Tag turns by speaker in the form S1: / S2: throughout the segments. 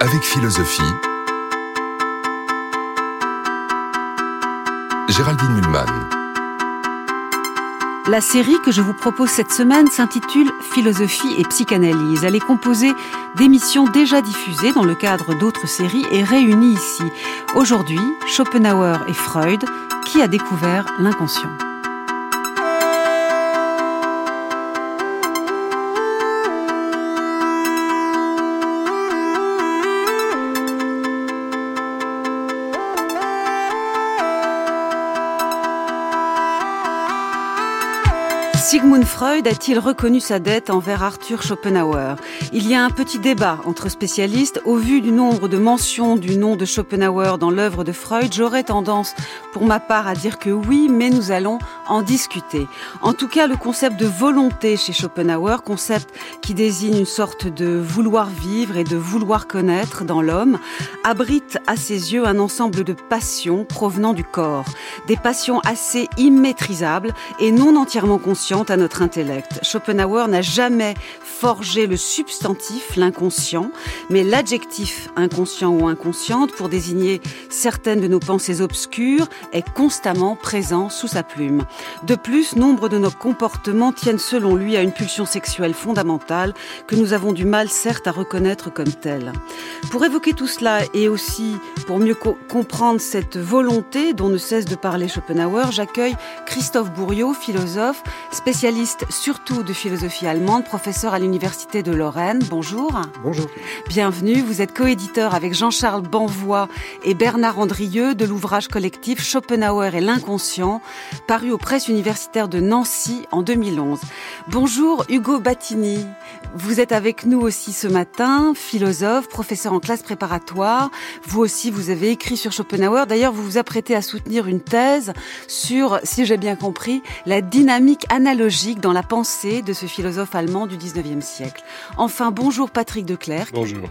S1: avec philosophie. Géraldine Mulman.
S2: La série que je vous propose cette semaine s'intitule Philosophie et psychanalyse. Elle est composée d'émissions déjà diffusées dans le cadre d'autres séries et réunies ici. Aujourd'hui, Schopenhauer et Freud, qui a découvert l'inconscient. Sigmund Freud a-t-il reconnu sa dette envers Arthur Schopenhauer? Il y a un petit débat entre spécialistes. Au vu du nombre de mentions du nom de Schopenhauer dans l'œuvre de Freud, j'aurais tendance, pour ma part, à dire que oui, mais nous allons en discuter. En tout cas, le concept de volonté chez Schopenhauer, concept qui désigne une sorte de vouloir vivre et de vouloir connaître dans l'homme, abrite à ses yeux un ensemble de passions provenant du corps. Des passions assez immaîtrisables et non entièrement conscientes à notre intellect. Schopenhauer n'a jamais forgé le substantif, l'inconscient, mais l'adjectif inconscient ou inconsciente pour désigner certaines de nos pensées obscures est constamment présent sous sa plume. De plus, nombre de nos comportements tiennent selon lui à une pulsion sexuelle fondamentale que nous avons du mal certes à reconnaître comme telle. Pour évoquer tout cela et aussi pour mieux co comprendre cette volonté dont ne cesse de parler Schopenhauer, j'accueille Christophe Bourriot, philosophe, spécialiste surtout de philosophie allemande, professeur à l'Université de Lorraine. Bonjour.
S3: Bonjour.
S2: Bienvenue. Vous êtes coéditeur avec Jean-Charles Banvois et Bernard Andrieux de l'ouvrage collectif Schopenhauer et l'inconscient, paru aux presses universitaires de Nancy en 2011. Bonjour Hugo Battini. Vous êtes avec nous aussi ce matin, philosophe, professeur en classe préparatoire. Vous aussi, vous avez écrit sur Schopenhauer. D'ailleurs, vous vous apprêtez à soutenir une thèse sur, si j'ai bien compris, la dynamique analogique dans la pensée de ce philosophe allemand du 19e siècle. Enfin, bonjour Patrick Declercq.
S3: Bonjour.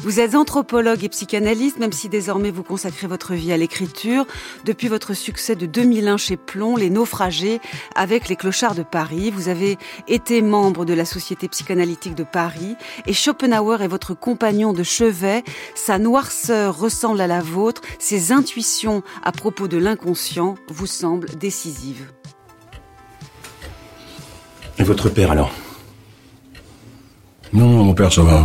S2: Vous êtes anthropologue et psychanalyste, même si désormais vous consacrez votre vie à l'écriture. Depuis votre succès de 2001 chez Plomb, Les Naufragés, avec les Clochards de Paris, vous avez été membre de la Société psychanalytique de Paris et Schopenhauer est votre compagnon de chevet. Sa noirceur ressemble à la vôtre. Ses intuitions à propos de l'inconscient vous semblent décisives.
S3: Et votre père alors?
S4: Non, mon père, ça va.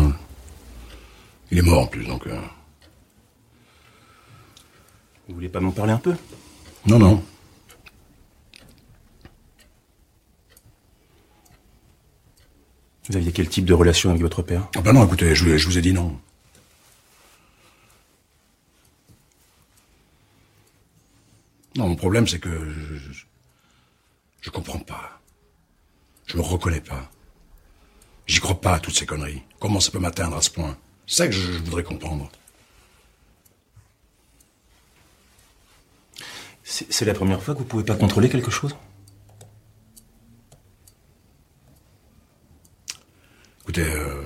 S4: Il est mort en plus, donc. Euh...
S3: Vous voulez pas m'en parler un peu?
S4: Non, non.
S3: Vous aviez quel type de relation avec votre père?
S4: Ah bah non, écoutez, je, je vous ai dit non. Non, mon problème, c'est que je, je, je comprends pas. Je me reconnais pas. J'y crois pas à toutes ces conneries. Comment ça peut m'atteindre à ce point? C'est ça que je, je voudrais comprendre.
S3: C'est la première fois que vous pouvez pas contrôler quelque chose?
S4: Écoutez, euh,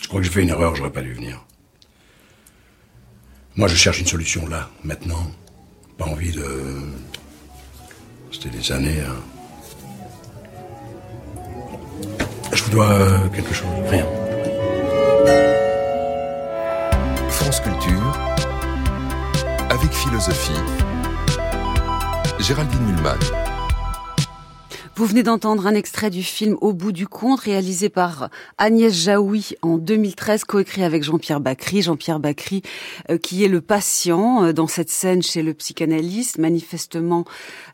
S4: je crois que j'ai fait une erreur, j'aurais pas dû venir. Moi, je cherche une solution là, maintenant. Pas envie de. C'était des années. Hein. Je vous dois euh, quelque chose.
S3: Rien.
S1: France Culture, avec philosophie. Géraldine Mulman.
S2: Vous venez d'entendre un extrait du film Au bout du compte, réalisé par Agnès Jaoui en 2013, coécrit avec Jean-Pierre Bacry. Jean-Pierre Bacry, euh, qui est le patient euh, dans cette scène chez le psychanalyste. Manifestement,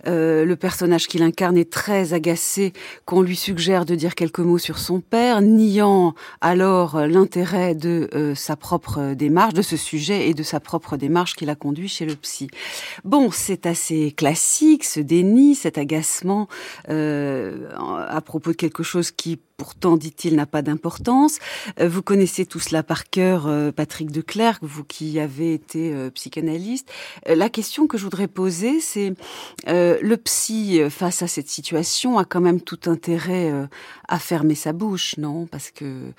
S2: euh, le personnage qu'il incarne est très agacé qu'on lui suggère de dire quelques mots sur son père, niant alors l'intérêt de euh, sa propre démarche, de ce sujet et de sa propre démarche qui l'a conduit chez le psy. Bon, c'est assez classique, ce déni, cet agacement. Euh, à propos de quelque chose qui pourtant, dit-il, n'a pas d'importance. Euh, vous connaissez tout cela par cœur, euh, Patrick de Clercq, vous qui avez été euh, psychanalyste. La question que je voudrais poser, c'est le psy, face à cette situation, a quand même tout intérêt à fermer sa bouche, non? Parce que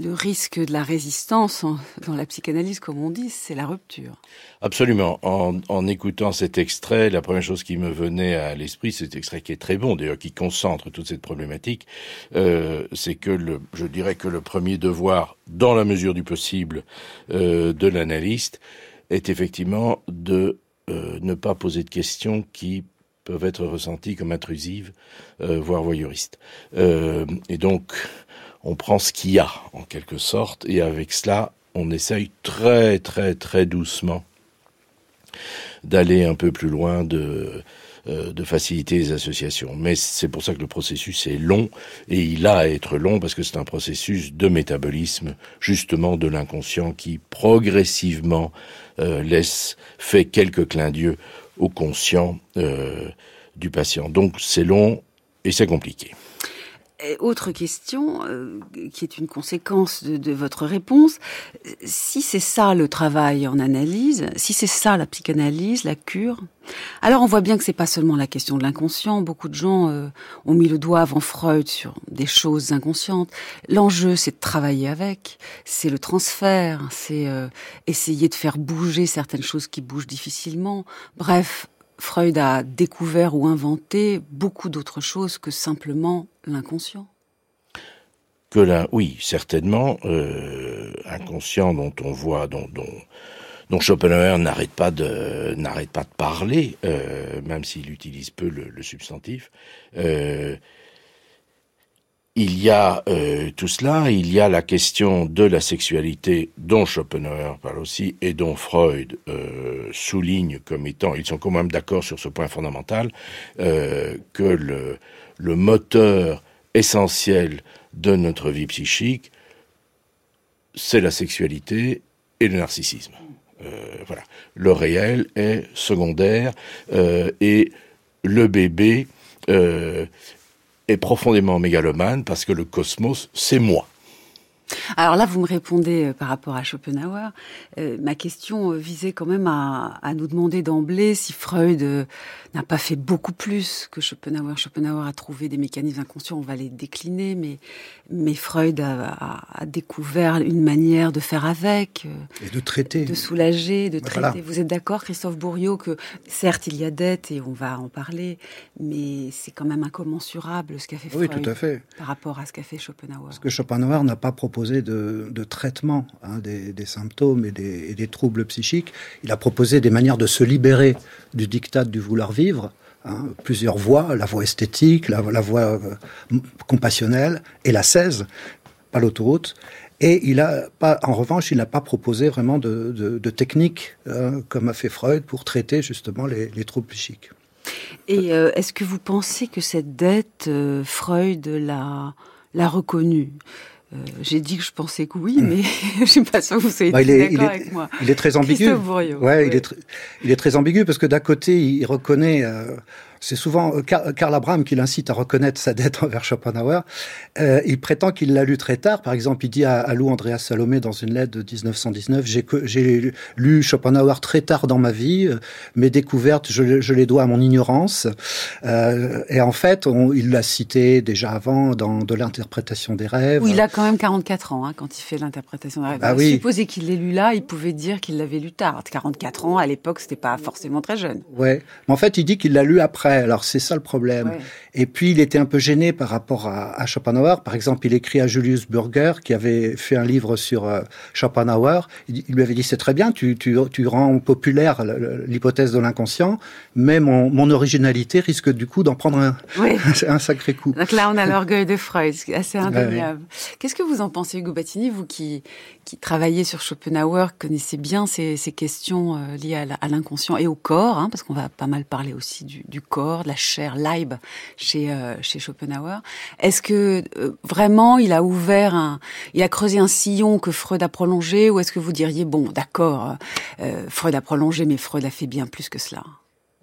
S2: le risque de la résistance dans la psychanalyse, comme on dit, c'est la rupture.
S5: Absolument. En, écoutant cet extrait, la première chose qui me venait à l'esprit, cet extrait qui est très bon, d'ailleurs, qui concentre toute cette problématique, euh, c'est que je dirais que le premier devoir, dans la mesure du possible, euh, de l'analyste, est effectivement de euh, ne pas poser de questions qui peuvent être ressenties comme intrusives, voire voyeuristes. Et donc, on prend ce qu'il y a, en quelque sorte, et avec cela, on essaye très, très, très doucement d'aller un peu plus loin, de, euh, de faciliter les associations. Mais c'est pour ça que le processus est long, et il a à être long parce que c'est un processus de métabolisme, justement de l'inconscient, qui progressivement euh, laisse, fait quelques clins d'yeux au conscient euh, du patient. Donc c'est long et c'est compliqué
S2: autre question, euh, qui est une conséquence de, votre réponse, si c'est ça le travail en analyse, si c'est ça la psychanalyse, la cure, alors on voit bien que c'est pas seulement la question de l'inconscient. Beaucoup de gens euh, ont mis le doigt avant Freud sur des choses inconscientes. L'enjeu, c'est de travailler avec, c'est le transfert, c'est euh, essayer de faire bouger certaines choses qui bougent difficilement. Bref, Freud a découvert ou inventé beaucoup d'autres choses que simplement l'inconscient.
S5: Que là, oui, certainement, euh, inconscient dont on voit, dont, dont, Schopenhauer n'arrête pas de n'arrête pas de parler, euh, même s'il utilise peu le, substantif. Euh, il y a euh, tout cela, il y a la question de la sexualité dont Schopenhauer parle aussi et dont Freud euh, souligne comme étant, ils sont quand même d'accord sur ce point fondamental, euh, que le, le moteur essentiel de notre vie psychique, c'est la sexualité et le narcissisme. voilà, le réel est secondaire et le bébé est profondément mégalomane parce que le cosmos, c'est moi.
S2: Alors là, vous me répondez euh, par rapport à Schopenhauer. Euh, ma question euh, visait quand même à, à nous demander d'emblée si Freud n'a pas fait beaucoup plus que Schopenhauer. Schopenhauer a trouvé des mécanismes inconscients, on va les décliner, mais, mais Freud a, a, découvert une manière de faire avec.
S6: Et de traiter.
S2: De soulager, de traiter. Vous êtes d'accord, Christophe Bourriot, que certes, il y a dette, et on va en parler, mais c'est quand même incommensurable ce qu'a fait Freud.
S6: Oui, tout à fait.
S2: Par rapport à ce qu'a fait Schopenhauer.
S6: Parce que Schopenhauer n'a pas proposé de, de traitement hein, des, symptômes et des, troubles psychiques. Il a proposé des manières de se libérer du diktat du vouloir vivre Hein, plusieurs voies, la voie esthétique, la, voie euh, compassionnelle et la 16, pas l'autoroute. Et il a pas, en revanche, il n'a pas proposé vraiment de, de, technique, hein, comme a fait Freud, pour traiter justement les, troubles psychiques.
S2: Et euh, est-ce que vous pensez que cette dette, euh, Freud l'a, l'a reconnue? Euh, j'ai dit que je pensais que oui, mais je suis pas sûre que vous soyez bah, d'accord avec moi.
S6: Il est très ambigu. Ouais, Il, est il est très ambigu parce que d'un côté, il reconnaît euh, c'est souvent euh, Karl Abraham qui l'incite à reconnaître sa dette envers Schopenhauer. Euh, il prétend qu'il l'a lu très tard. Par exemple, il dit à, Lou Andreas Salomé dans une lettre de 1919 J'ai lu Schopenhauer très tard dans ma vie. Euh, mes découvertes, je, je les dois à mon ignorance. Euh, et en fait, on, il l'a cité déjà avant dans de l'interprétation des rêves.
S2: Oui, il a quand même 44 ans hein, quand il fait l'interprétation des rêves. Ah, oui. Supposer qu'il l'ait lu là, il pouvait dire qu'il l'avait lu tard. 44 ans, à l'époque, c'était pas forcément très jeune.
S6: Ouais, mais en fait, il dit qu'il l'a lu après alors c'est ça le problème. Et puis il était un peu gêné par rapport à, Schopenhauer. Par exemple, il écrit à Julius Burger, qui avait fait un livre sur euh, Schopenhauer. Il, lui avait dit c'est très bien, tu, tu, rends populaire l'hypothèse de l'inconscient, mais mon, originalité risque du coup d'en prendre un, un, sacré coup.
S2: Donc là, on a l'orgueil de Freud, assez indéniable. Qu'est-ce que vous en pensez, Hugo Battini, vous qui, qui travaillez sur Schopenhauer, connaissez bien ces, ces questions euh, liées à l'inconscient et au corps, hein, parce qu'on va pas mal parler aussi du, du corps de la chair, Leib chez euh, chez Schopenhauer. Est-ce que euh, vraiment il a ouvert un, il a creusé un sillon que Freud a prolongé, ou est-ce que vous diriez bon, d'accord, euh, Freud a prolongé, mais Freud a fait bien plus que cela?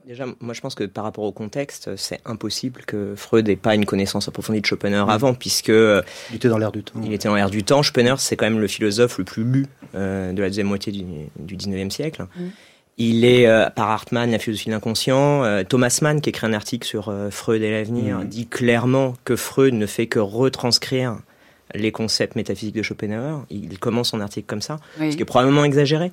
S7: Déjà, moi je pense que par rapport au contexte, c'est impossible que Freud n'ait pas une connaissance approfondie de Schopenhauer avant, puisque...
S6: Il était dans l'air du temps.
S7: Il était dans l'air du temps. Schopenhauer, c'est quand même le philosophe le plus lu de la deuxième moitié du, du 19e siècle. Mm. Il est, euh, par Hartmann, la philosophie de l'inconscient. Euh, Thomas Mann, qui écrit un article sur euh, Freud et l'avenir, mm. dit clairement que Freud ne fait que retranscrire les concepts métaphysiques de Schopenhauer. Il commence son article comme ça, ce qui est probablement exagéré.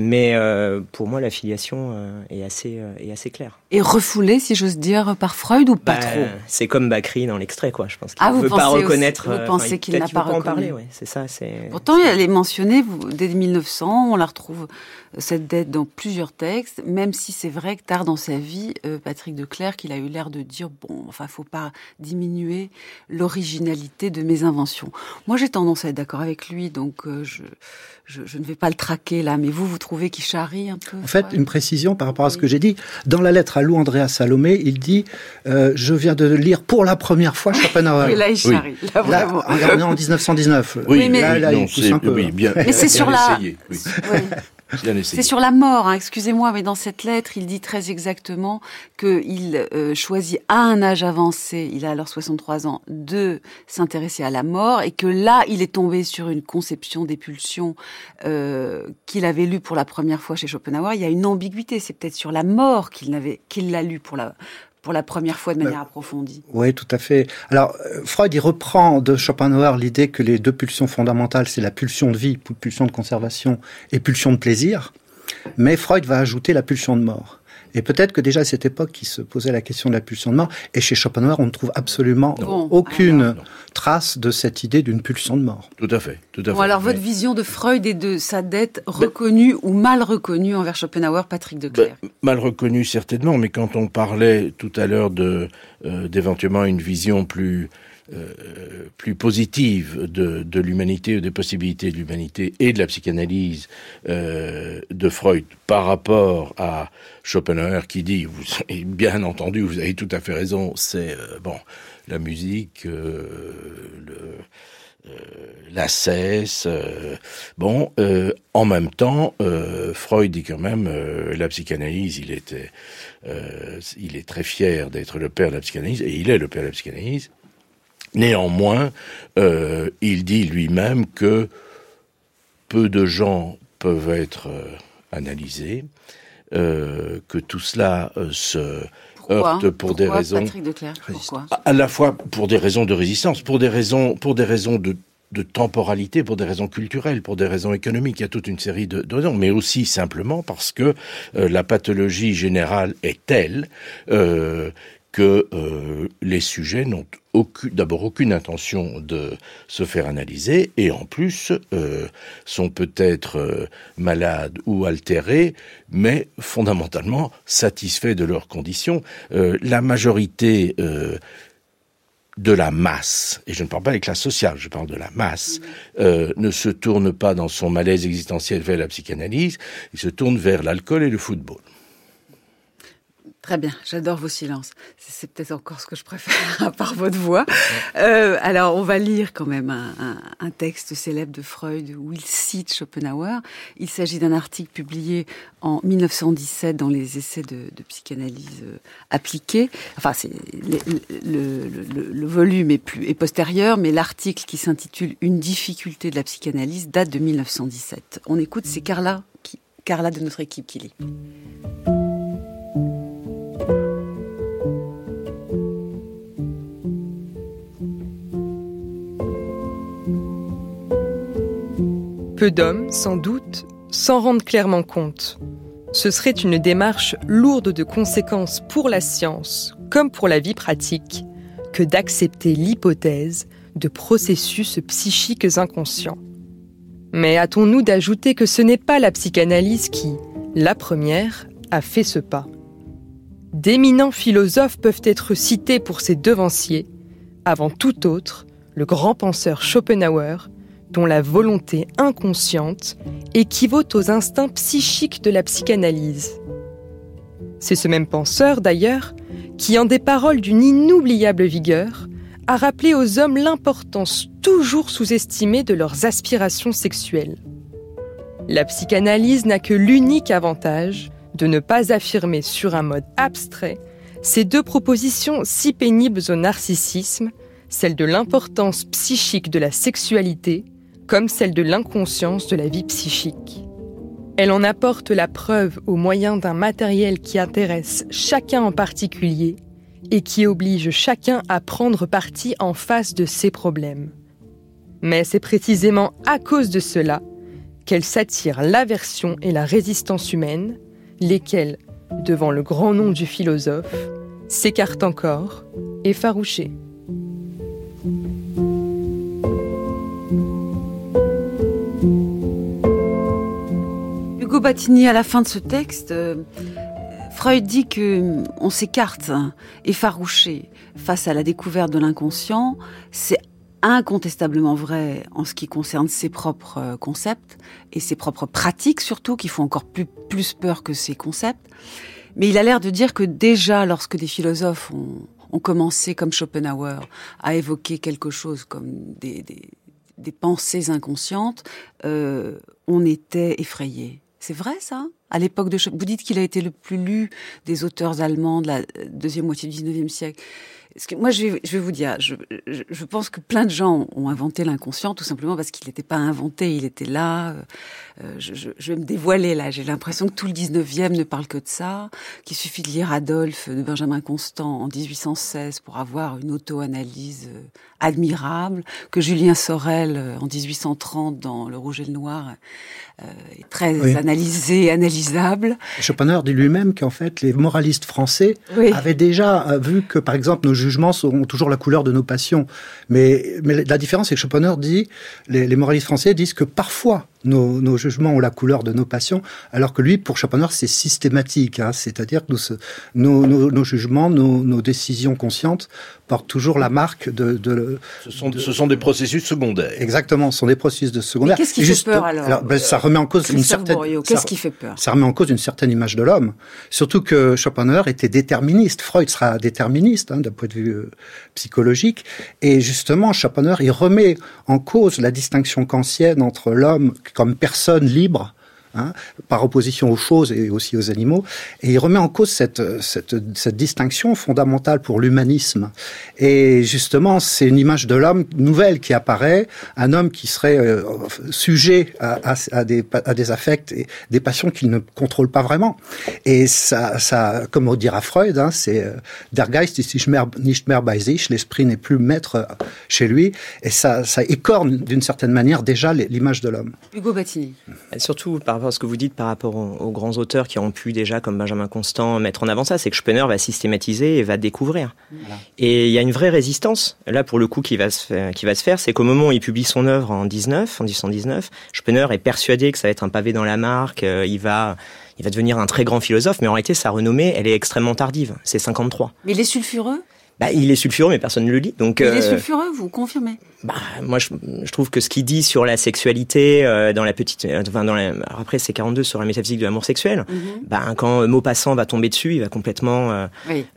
S7: Mais euh, pour moi, la filiation euh, est, assez, euh, est assez claire.
S2: Et refoulée, si j'ose dire, par Freud ou pas bah, trop?
S7: C'est comme Bakri dans l'extrait, quoi. Je pense qu'il ah, ne veut pas reconnaître.
S2: vous pensez qu'il n'a pas,
S7: en parler, ouais. C'est ça.
S2: Pourtant, elle est mentionnée dès 1900. On la retrouve cette dette dans plusieurs textes, même si c'est vrai que tard dans sa vie, Patrick de Clercq, qu'il a eu l'air de dire bon, enfin, faut pas diminuer l'originalité de mes inventions. Moi, j'ai tendance à être d'accord avec lui, donc je je, ne vais pas le traquer là, mais vous, vous trouvez qu'il charrie un peu
S6: En fait, une précision par rapport à ce que j'ai dit. Dans la lettre à Lou Andrea Salomé, il dit euh, Je viens de lire pour la première fois Schopenhauer.
S2: Et là, il charrie.
S6: Là, on est en 1919.
S5: Oui, mais, là, là, il pousse un peu. Oui, bien,
S2: mais c'est sur la. C'est sur la mort, hein, excusez-moi, mais dans cette lettre, il dit très exactement qu'il euh, choisit à un âge avancé, il a alors 63 ans, de s'intéresser à la mort et que là, il est tombé sur une conception des pulsions euh, qu'il avait lue pour la première fois chez Schopenhauer. Il y a une ambiguïté, c'est peut-être sur la mort qu'il l'a lu pour la pour la première fois de manière approfondie.
S6: Oui, tout à fait. Alors, euh, Freud, il reprend de Schopenhauer l'idée que les deux pulsions fondamentales, c'est la pulsion de vie, pulsion de conservation et pulsion de plaisir. Mais Freud va ajouter la pulsion de mort. Et peut-être que déjà à cette époque, il se posait la question de la pulsion de mort. Et chez Schopenhauer, on ne trouve absolument aucune trace de cette idée d'une pulsion de mort.
S5: Tout à fait. Tout à
S2: bon, alors, votre vision de Freud et de sa dette reconnue ou mal reconnue envers Schopenhauer, Patrick de Clercq
S5: ben, Mal reconnue, certainement, mais quand on parlait tout à l'heure euh, d'éventuellement une vision plus euh, plus positive de, de l'humanité des possibilités de l'humanité et de la psychanalyse euh, de Freud par rapport à Schopenhauer qui dit, vous, bien entendu, vous avez tout à fait raison, c'est euh, bon la musique, le euh, la cesse. bon, en même temps, Freud dit quand même la psychanalyse. Il était, il est très fier d'être le père de la psychanalyse et il est le père de la psychanalyse. Néanmoins, euh, il dit lui-même que peu de gens peuvent être euh, analysés, euh, que tout cela se heurte pour des raisons à la fois pour des raisons de résistance, pour des raisons pour des raisons de de temporalité pour des raisons culturelles, pour des raisons économiques. Il y a toute une série de, raisons, mais aussi simplement parce que la pathologie générale est telle que euh, les sujets n'ont d'abord aucune intention de se faire analyser et en plus euh, sont peut-être euh, malades ou altérés, mais fondamentalement satisfaits de leurs conditions. la majorité de la masse, et je ne parle pas des classes sociales, je parle de la masse, ne se tourne pas dans son malaise existentiel vers la psychanalyse, il se tourne vers l'alcool et le football.
S2: Très bien, j'adore vos silences. C'est peut-être encore ce que je préfère par votre voix. Euh, alors, on va lire quand même un, texte célèbre de Freud où il cite Schopenhauer. Il s'agit d'un article publié en 1917 dans les essais de, psychanalyse euh, appliquée. Enfin, le, volume est, postérieur, mais l'article qui s'intitule Une difficulté de la psychanalyse date de 1917. On écoute, c'est Carla, Carla de notre équipe qui lit.
S8: Peu d'hommes, sans doute, s'en rendent clairement compte. Ce serait une démarche lourde de conséquences pour la science, comme pour la vie pratique, que d'accepter l'hypothèse de processus psychiques inconscients. Mais hâtons-nous d'ajouter que ce n'est pas la psychanalyse qui, la première, a fait ce pas. D'éminents philosophes peuvent être cités pour ses devanciers, avant tout autre, le grand penseur Schopenhauer, dont la volonté inconsciente équivaut aux instincts psychiques de la psychanalyse. C'est ce même penseur, d'ailleurs, qui, en des paroles d'une inoubliable vigueur, a rappelé aux hommes l'importance toujours sous-estimée de leurs aspirations sexuelles. La psychanalyse n'a que l'unique avantage de ne pas affirmer sur un mode abstrait ces deux propositions si pénibles au narcissisme, celle de l'importance psychique de la sexualité comme celle de l'inconscience de la vie psychique. Elle en apporte la preuve au moyen d'un matériel qui intéresse chacun en particulier et qui oblige chacun à prendre parti en face de ses problèmes. Mais c'est précisément à cause de cela qu'elle s'attire l'aversion et la résistance humaine, lesquelles, devant le grand nom du philosophe, s'écartent encore, effarouchées.
S2: Hugo Battini, à la fin de ce texte, euh, Freud dit que on s'écarte, effarouché, face à la découverte de l'inconscient. C'est incontestablement vrai en ce qui concerne ses propres euh, concepts et ses propres pratiques surtout, qui font encore plus, peur que ses concepts. Mais il a l'air de dire que déjà, lorsque des philosophes ont, commencé, comme Schopenhauer, à évoquer quelque chose comme des, pensées inconscientes, euh, on était effrayé. C'est vrai ça? À l'époque de vous dites qu'il a été le plus lu des auteurs allemands de la deuxième moitié du 19e siècle que moi, je vais, je vais vous dire, je, je, pense que plein de gens ont inventé l'inconscient tout simplement parce qu'il n'était pas inventé, il était là. Euh, je, je, vais me dévoiler là. J'ai l'impression que tout le 19e ne parle que de ça, qu'il suffit de lire Adolphe de Benjamin Constant en 1816 pour avoir une auto-analyse euh, admirable, que Julien Sorel euh, en 1830 dans Le Rouge et le Noir est très analysé, analysable.
S6: Schopenhauer dit lui-même qu'en fait les moralistes français avaient déjà vu que par exemple nos jugements ont toujours la couleur de nos passions. Mais, mais la différence, c'est que Schopenhauer dit, les moralistes français disent que parfois nos, nos, jugements ont la couleur de nos passions, alors que lui, pour Schopenhauer, c'est systématique. Hein, C'est-à-dire que nos, nos, nos, jugements, nos, décisions conscientes portent toujours la marque de... de
S5: ce, sont, ce sont des processus secondaires.
S6: Exactement, ce sont des processus de secondaires.
S2: Qu'est-ce qui fait peur alors, alors
S6: ben, Ça remet en cause une certaine...
S2: Qu'est-ce qui fait peur
S6: Ça remet en cause une certaine image de l'homme. Surtout que Schopenhauer était déterministe. Freud sera déterministe hein, d'un point de vue euh, psychologique. Et justement, Schopenhauer, il remet en cause la distinction kantienne entre l'homme comme personne libre Hein, par opposition aux choses et aussi aux animaux. Et il remet en cause cette, cette, cette distinction fondamentale pour l'humanisme. Et justement, c'est une image de l'homme nouvelle qui apparaît, un homme qui serait euh, sujet à, à, à, des, à des affects et des passions qu'il ne contrôle pas vraiment. Et ça, ça comme on dira Freud, hein, c'est euh, Der Geist ist nicht mehr bei sich, l'esprit n'est plus maître chez lui. Et ça, ça écorne d'une certaine manière déjà l'image de l'homme.
S2: Hugo Battini.
S7: Surtout par rapport à ce que vous dites par rapport aux, grands auteurs qui ont pu déjà, comme Benjamin Constant, mettre en avant ça, c'est que Spener va systématiser et va découvrir. Et il y a une vraie résistance, là pour le coup, qui va se faire, qui va se faire c'est qu'au moment où il publie son œuvre en 19, en 1819, Spener est persuadé que ça va être un pavé dans la marque, euh, il va il va devenir un très grand philosophe, mais en réalité, sa renommée, elle est extrêmement tardive. C'est 53.
S2: Mais il est sulfureux
S7: bah, il est sulfureux, mais personne ne le lit. Donc,
S2: il est euh, sulfureux, vous confirmez?
S7: Bah, moi, je, je, trouve que ce qu'il dit sur la sexualité, euh, dans la petite, euh, enfin, dans la, après, c'est 42 sur la métaphysique de l'amour sexuel. Mhm. Bah, quand Maupassant va tomber dessus, il va complètement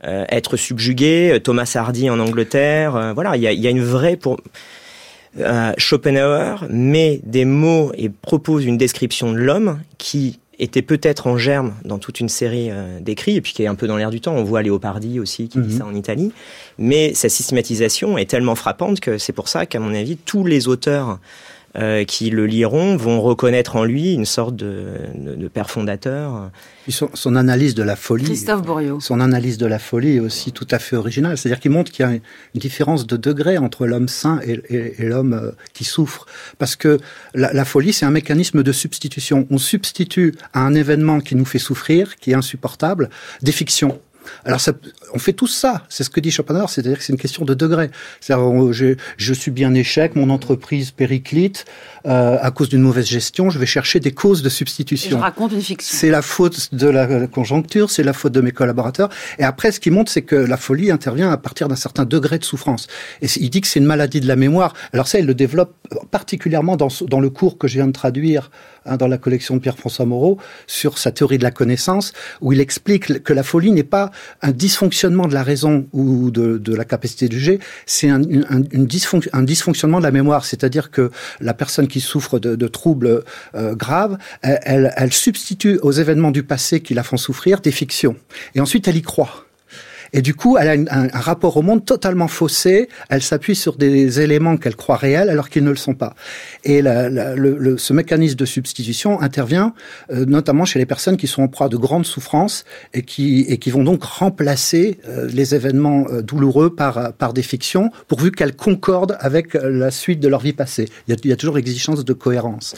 S7: être subjugué. Thomas Hardy en Angleterre, voilà, il y a, y a, une vraie pour. Schopenhauer met des mots et propose une description de l'homme qui était peut-être en germe dans toute une série euh, d'écrits, et puis qui est un peu dans l'air du temps. On voit Léopardi aussi qui dit mhm. ça en Italie. Mais sa systématisation est tellement frappante que c'est pour ça qu'à mon avis, tous les auteurs euh, qui le liront vont reconnaître en lui une sorte de, de, de père fondateur.
S6: Son, son, analyse de la folie,
S2: Christophe
S6: son analyse de la folie est aussi tout à fait originale. C'est-à-dire qu'il montre qu'il y a une différence de degré entre l'homme sain et, et, et l'homme euh, qui souffre, parce que la, la folie c'est un mécanisme de substitution. On substitue à un événement qui nous fait souffrir, qui est insupportable, des fictions. Alors, ça, on fait tout ça. C'est ce que dit Schopenhauer, c'est-à-dire que c'est une question de degré. Je, je subis un échec, mon entreprise périclite euh, à cause d'une mauvaise gestion. Je vais chercher des causes de substitution. Et
S2: je raconte une fiction.
S6: C'est la faute de la conjoncture, c'est la faute de mes collaborateurs. Et après, ce qui montre, c'est que la folie intervient à partir d'un certain degré de souffrance. Et il dit que c'est une maladie de la mémoire. Alors ça, il le développe particulièrement dans, dans le cours que je viens de traduire hein, dans la collection de Pierre-François Moreau sur sa théorie de la connaissance, où il explique que la folie n'est pas un dysfonctionnement de la raison ou de, la capacité de juger, c'est un, dysfonctionnement de la mémoire, c'est-à-dire que la personne qui souffre de, troubles euh, graves, elle substitue aux événements du passé qui la font souffrir des fictions, et ensuite elle y croit. Et du coup, elle a un, rapport au monde totalement faussé. Elle s'appuie sur des éléments qu'elle croit réels alors qu'ils ne le sont pas. Et la, la, le, le, ce mécanisme de substitution intervient euh, notamment chez les personnes qui sont en proie de grandes souffrances et qui, et qui vont donc remplacer euh, les événements euh, douloureux par, par des fictions, pourvu qu'elles concordent avec la suite de leur vie passée. Il y a, il y a toujours l'exigence de cohérence.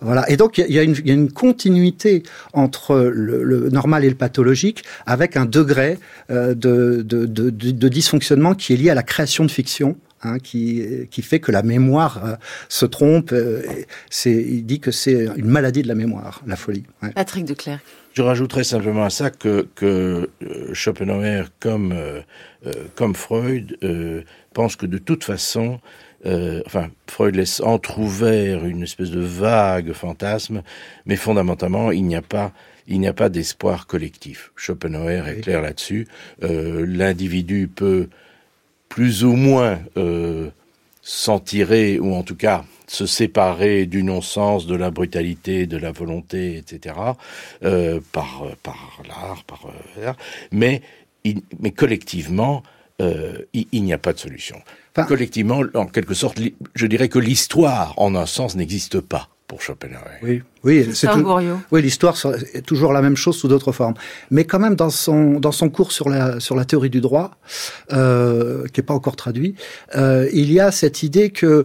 S6: Voilà. Et donc, il y, a une, il y a une continuité entre le, le, normal et le pathologique, avec un degré euh, de, de, de, de, dysfonctionnement qui est lié à la création de fiction. Hein, qui, qui fait que la mémoire euh, se trompe. Euh, c'est, il dit que c'est une maladie de la mémoire, la folie.
S2: Ouais. Patrick de Clercq.
S5: Je rajouterais simplement à ça que, que euh, Schopenhauer, comme, euh, comme Freud, euh, pense que de toute façon, euh, enfin, Freud laisse entrouvert une espèce de vague fantasme, mais fondamentalement, il n'y a pas il n'y a pas d'espoir collectif. Schopenhauer est clair là-dessus. Euh, L'individu peut plus ou moins euh, s'en tirer, ou en tout cas se séparer du non-sens, de la brutalité, de la volonté, etc., euh, par, par l'art, par, euh, mais, il, mais collectivement, euh, il, il n'y a pas de solution. Enfin, Collectivement, en quelque sorte, je dirais que l'histoire, en un sens, n'existe pas pour Schopenhauer.
S6: Oui, oui, c'est tout, oui, l'histoire est toujours la même chose sous d'autres formes. Mais quand même, dans son dans son cours sur la sur la théorie du droit, euh, qui est pas encore traduit, euh, il y a cette idée que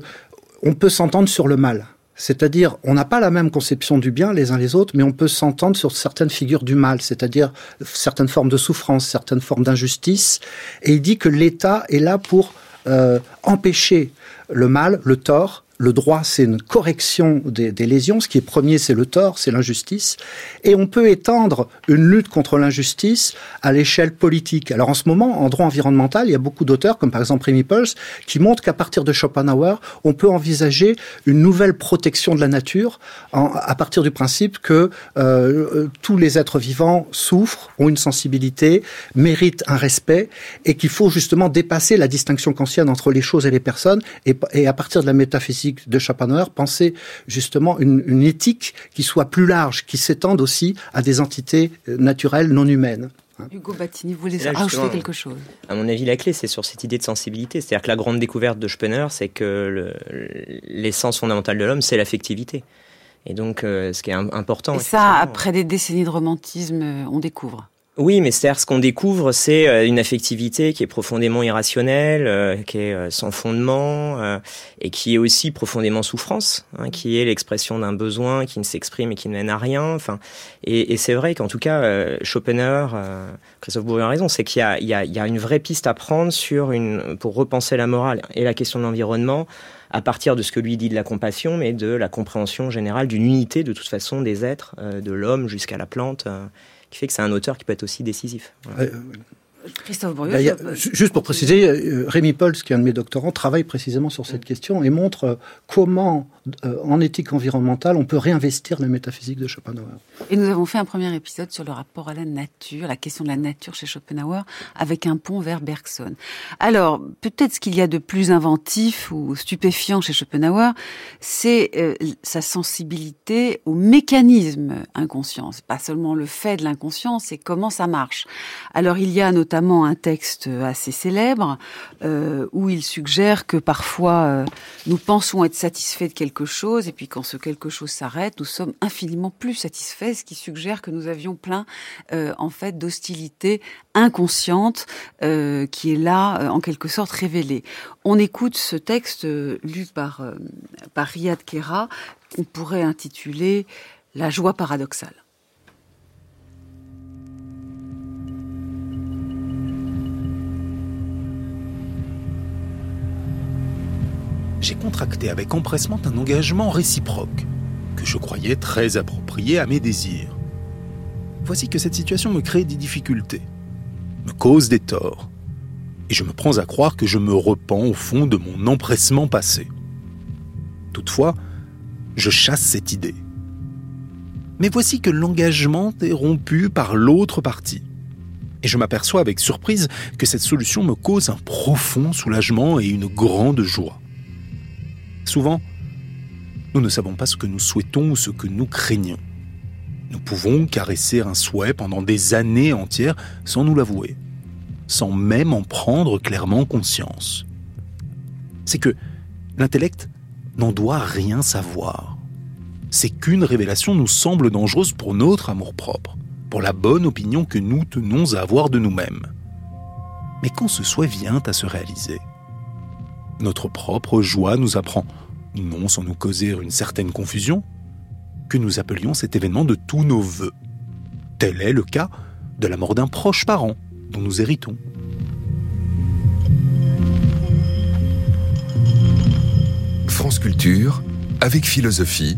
S6: on peut s'entendre sur le mal. C'est-à-dire, on n'a pas la même conception du bien les uns les autres, mais on peut s'entendre sur certaines figures du mal, c'est-à-dire certaines formes de souffrance, certaines formes d'injustice. Et il dit que l'État est là pour euh, empêcher le mal, le tort, le droit, c'est une correction des, lésions. Ce qui est premier, c'est le tort, c'est l'injustice. Et on peut étendre une lutte contre l'injustice à l'échelle politique. Alors en ce moment, en droit environnemental, il y a beaucoup d'auteurs, comme par exemple Rémi Pauls, qui montrent qu'à partir de Schopenhauer, on peut envisager une nouvelle protection de la nature à partir du principe que euh, tous les êtres vivants souffrent, ont une sensibilité, méritent un respect, et qu'il faut justement dépasser la distinction kantienne entre les choses et les personnes, et à partir de la métaphysique de Schopenhauer, penser justement une, une éthique qui soit plus large, qui s'étende aussi à des entités naturelles non humaines.
S2: Hugo Battini, vous voulez rajouter quelque chose?
S7: À mon avis, la clé, c'est sur cette idée de sensibilité. C'est-à-dire que la grande découverte de Schopenhauer, c'est que l'essence fondamentale de l'homme, c'est l'affectivité. Et donc, euh, ce qui est important.
S2: Et ça, après des décennies de romantisme, on découvre.
S7: Oui, mais c'est-à-dire ce qu'on découvre, c'est euh, une affectivité qui est profondément irrationnelle, euh, qui est euh, sans fondement, et qui est aussi profondément souffrance, hein, qui est l'expression d'un besoin qui ne s'exprime et qui ne mène à rien. Enfin, et, et c'est vrai qu'en tout cas, Schopenhauer, Christophe Bourrier a raison, c'est qu'il y, y, y a, une vraie piste à prendre sur une pour repenser la morale et la question de l'environnement à partir de ce que lui dit de la compassion, mais de la compréhension générale d'une unité de toute façon des êtres, de l'homme jusqu'à la plante qui fait que c'est un auteur qui peut être aussi décisif.
S2: Euh, Christophe a,
S6: juste pour préciser, euh, Rémi Pauls, qui est un de mes doctorants, travaille précisément sur cette question et montre euh, comment, euh, en éthique environnementale, on peut réinvestir la métaphysique de Schopenhauer.
S2: Et nous avons fait un premier épisode sur le rapport à la nature, la question de la nature chez Schopenhauer, avec un pont vers Bergson. Alors, peut-être ce qu'il y a de plus inventif ou stupéfiant chez Schopenhauer, c'est euh, sa sensibilité au mécanisme inconscient. C'est pas seulement le fait de l'inconscient, c'est comment ça marche. Alors, il y a notamment notamment un texte assez célèbre euh, où il suggère que parfois euh, nous pensons être satisfaits de quelque chose et puis quand ce quelque chose s'arrête, nous sommes infiniment plus satisfaits, ce qui suggère que nous avions plein euh, en fait d'hostilité inconsciente qui est là en quelque sorte révélée. On écoute ce texte lu par par Riyad Kera qu'on pourrait intituler La joie paradoxale.
S9: J'ai contracté avec empressement un engagement réciproque, que je croyais très approprié à mes désirs. Voici que cette situation me crée des difficultés, me cause des torts, et je me prends à croire que je me repens au fond de mon empressement passé. Toutefois, je chasse cette idée. Mais voici que l'engagement est rompu par l'autre partie. Et je m'aperçois avec surprise que cette solution me cause un profond soulagement et une grande joie. Souvent, nous ne savons pas ce que nous souhaitons ou ce que nous craignons. Nous pouvons caresser un souhait pendant des années entières sans nous l'avouer, sans même en prendre clairement conscience. C'est que l'intellect n'en doit rien savoir. C'est qu'une révélation nous semble dangereuse pour notre amour-propre, pour la bonne opinion que nous tenons à avoir de nous-mêmes. Mais quand ce souhait vient à se réaliser, notre propre joie nous apprend, non sans nous causer une certaine confusion, que nous appelions cet événement de tous nos voeux. Tel est le cas de la mort d'un proche parent dont nous héritons.
S1: France Culture, avec philosophie,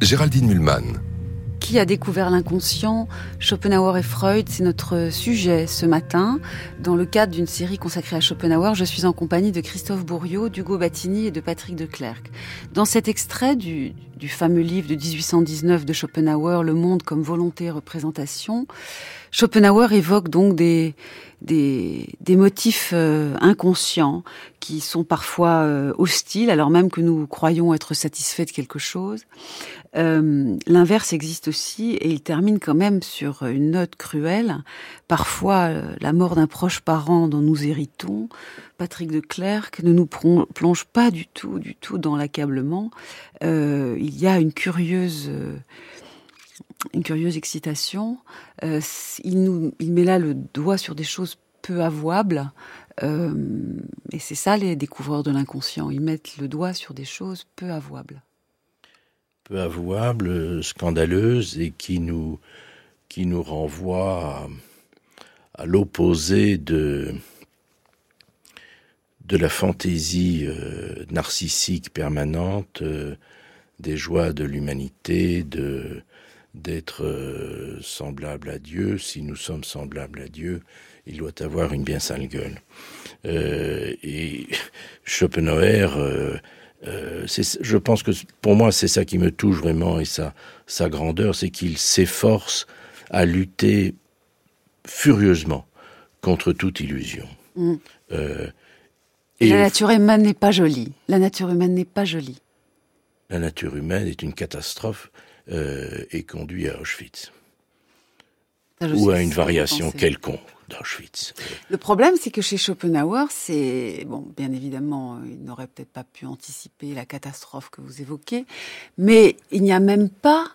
S1: Géraldine Mulman.
S2: A découvert l'inconscient Schopenhauer et Freud, c'est notre sujet ce matin. Dans le cadre d'une série consacrée à Schopenhauer, je suis en compagnie de Christophe Bourriot, d'Hugo Battini et de Patrick de Clercq. Dans cet extrait du, du fameux livre de 1819 de Schopenhauer, Le monde comme volonté et représentation, Schopenhauer évoque donc des, des, motifs euh, inconscients qui sont parfois euh, hostiles, alors même que nous croyons être satisfaits de quelque chose. Euh, L'inverse existe aussi, et il termine quand même sur une note cruelle. Parfois, la mort d'un proche parent dont nous héritons, Patrick de Clercq, ne nous plonge pas du tout, du tout dans l'accablement. il y a une curieuse une curieuse excitation. Euh, il, nous, il met là le doigt sur des choses peu avouables. Euh, et c'est ça les découvreurs de l'inconscient. Ils mettent le doigt sur des choses peu avouables.
S5: Peu avouables, scandaleuses et qui nous, qui nous renvoient à, l'opposé de, de la fantaisie euh, narcissique permanente, des joies de l'humanité, de, d'être euh, semblable à Dieu. Si nous sommes semblables à Dieu, il doit avoir une bien sale gueule. Euh, et Schopenhauer, euh, je pense que pour moi c'est ça qui me touche vraiment et sa, sa grandeur, c'est qu'il s'efforce à lutter furieusement contre toute illusion.
S2: Mm. Et la nature humaine n'est pas jolie. La nature humaine n'est pas jolie.
S5: La nature humaine est une catastrophe euh, et conduit à Auschwitz. ou à une variation quelconque d'Auschwitz.
S2: Le problème, c'est que chez Schopenhauer, c'est bon, bien évidemment, il n'aurait peut-être pas pu anticiper la catastrophe que vous évoquez, mais il n'y a même pas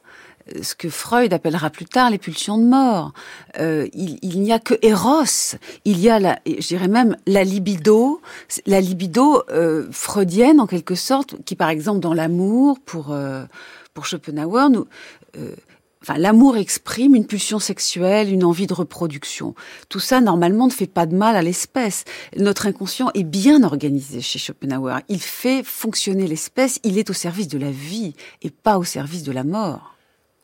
S2: ce que Freud appellera plus tard les pulsions de mort. Euh, il, n'y a que Eros. Il y a, la, je dirais même, la libido, la libido euh, freudienne en quelque sorte, qui par exemple dans l'amour, pour euh, pour Schopenhauer, nous, euh, enfin, l'amour exprime une pulsion sexuelle, une envie de reproduction. Tout ça, normalement, ne fait pas de mal à l'espèce. Notre inconscient est bien organisé chez Schopenhauer. Il fait fonctionner l'espèce, il est au service de la vie et pas au service de la mort.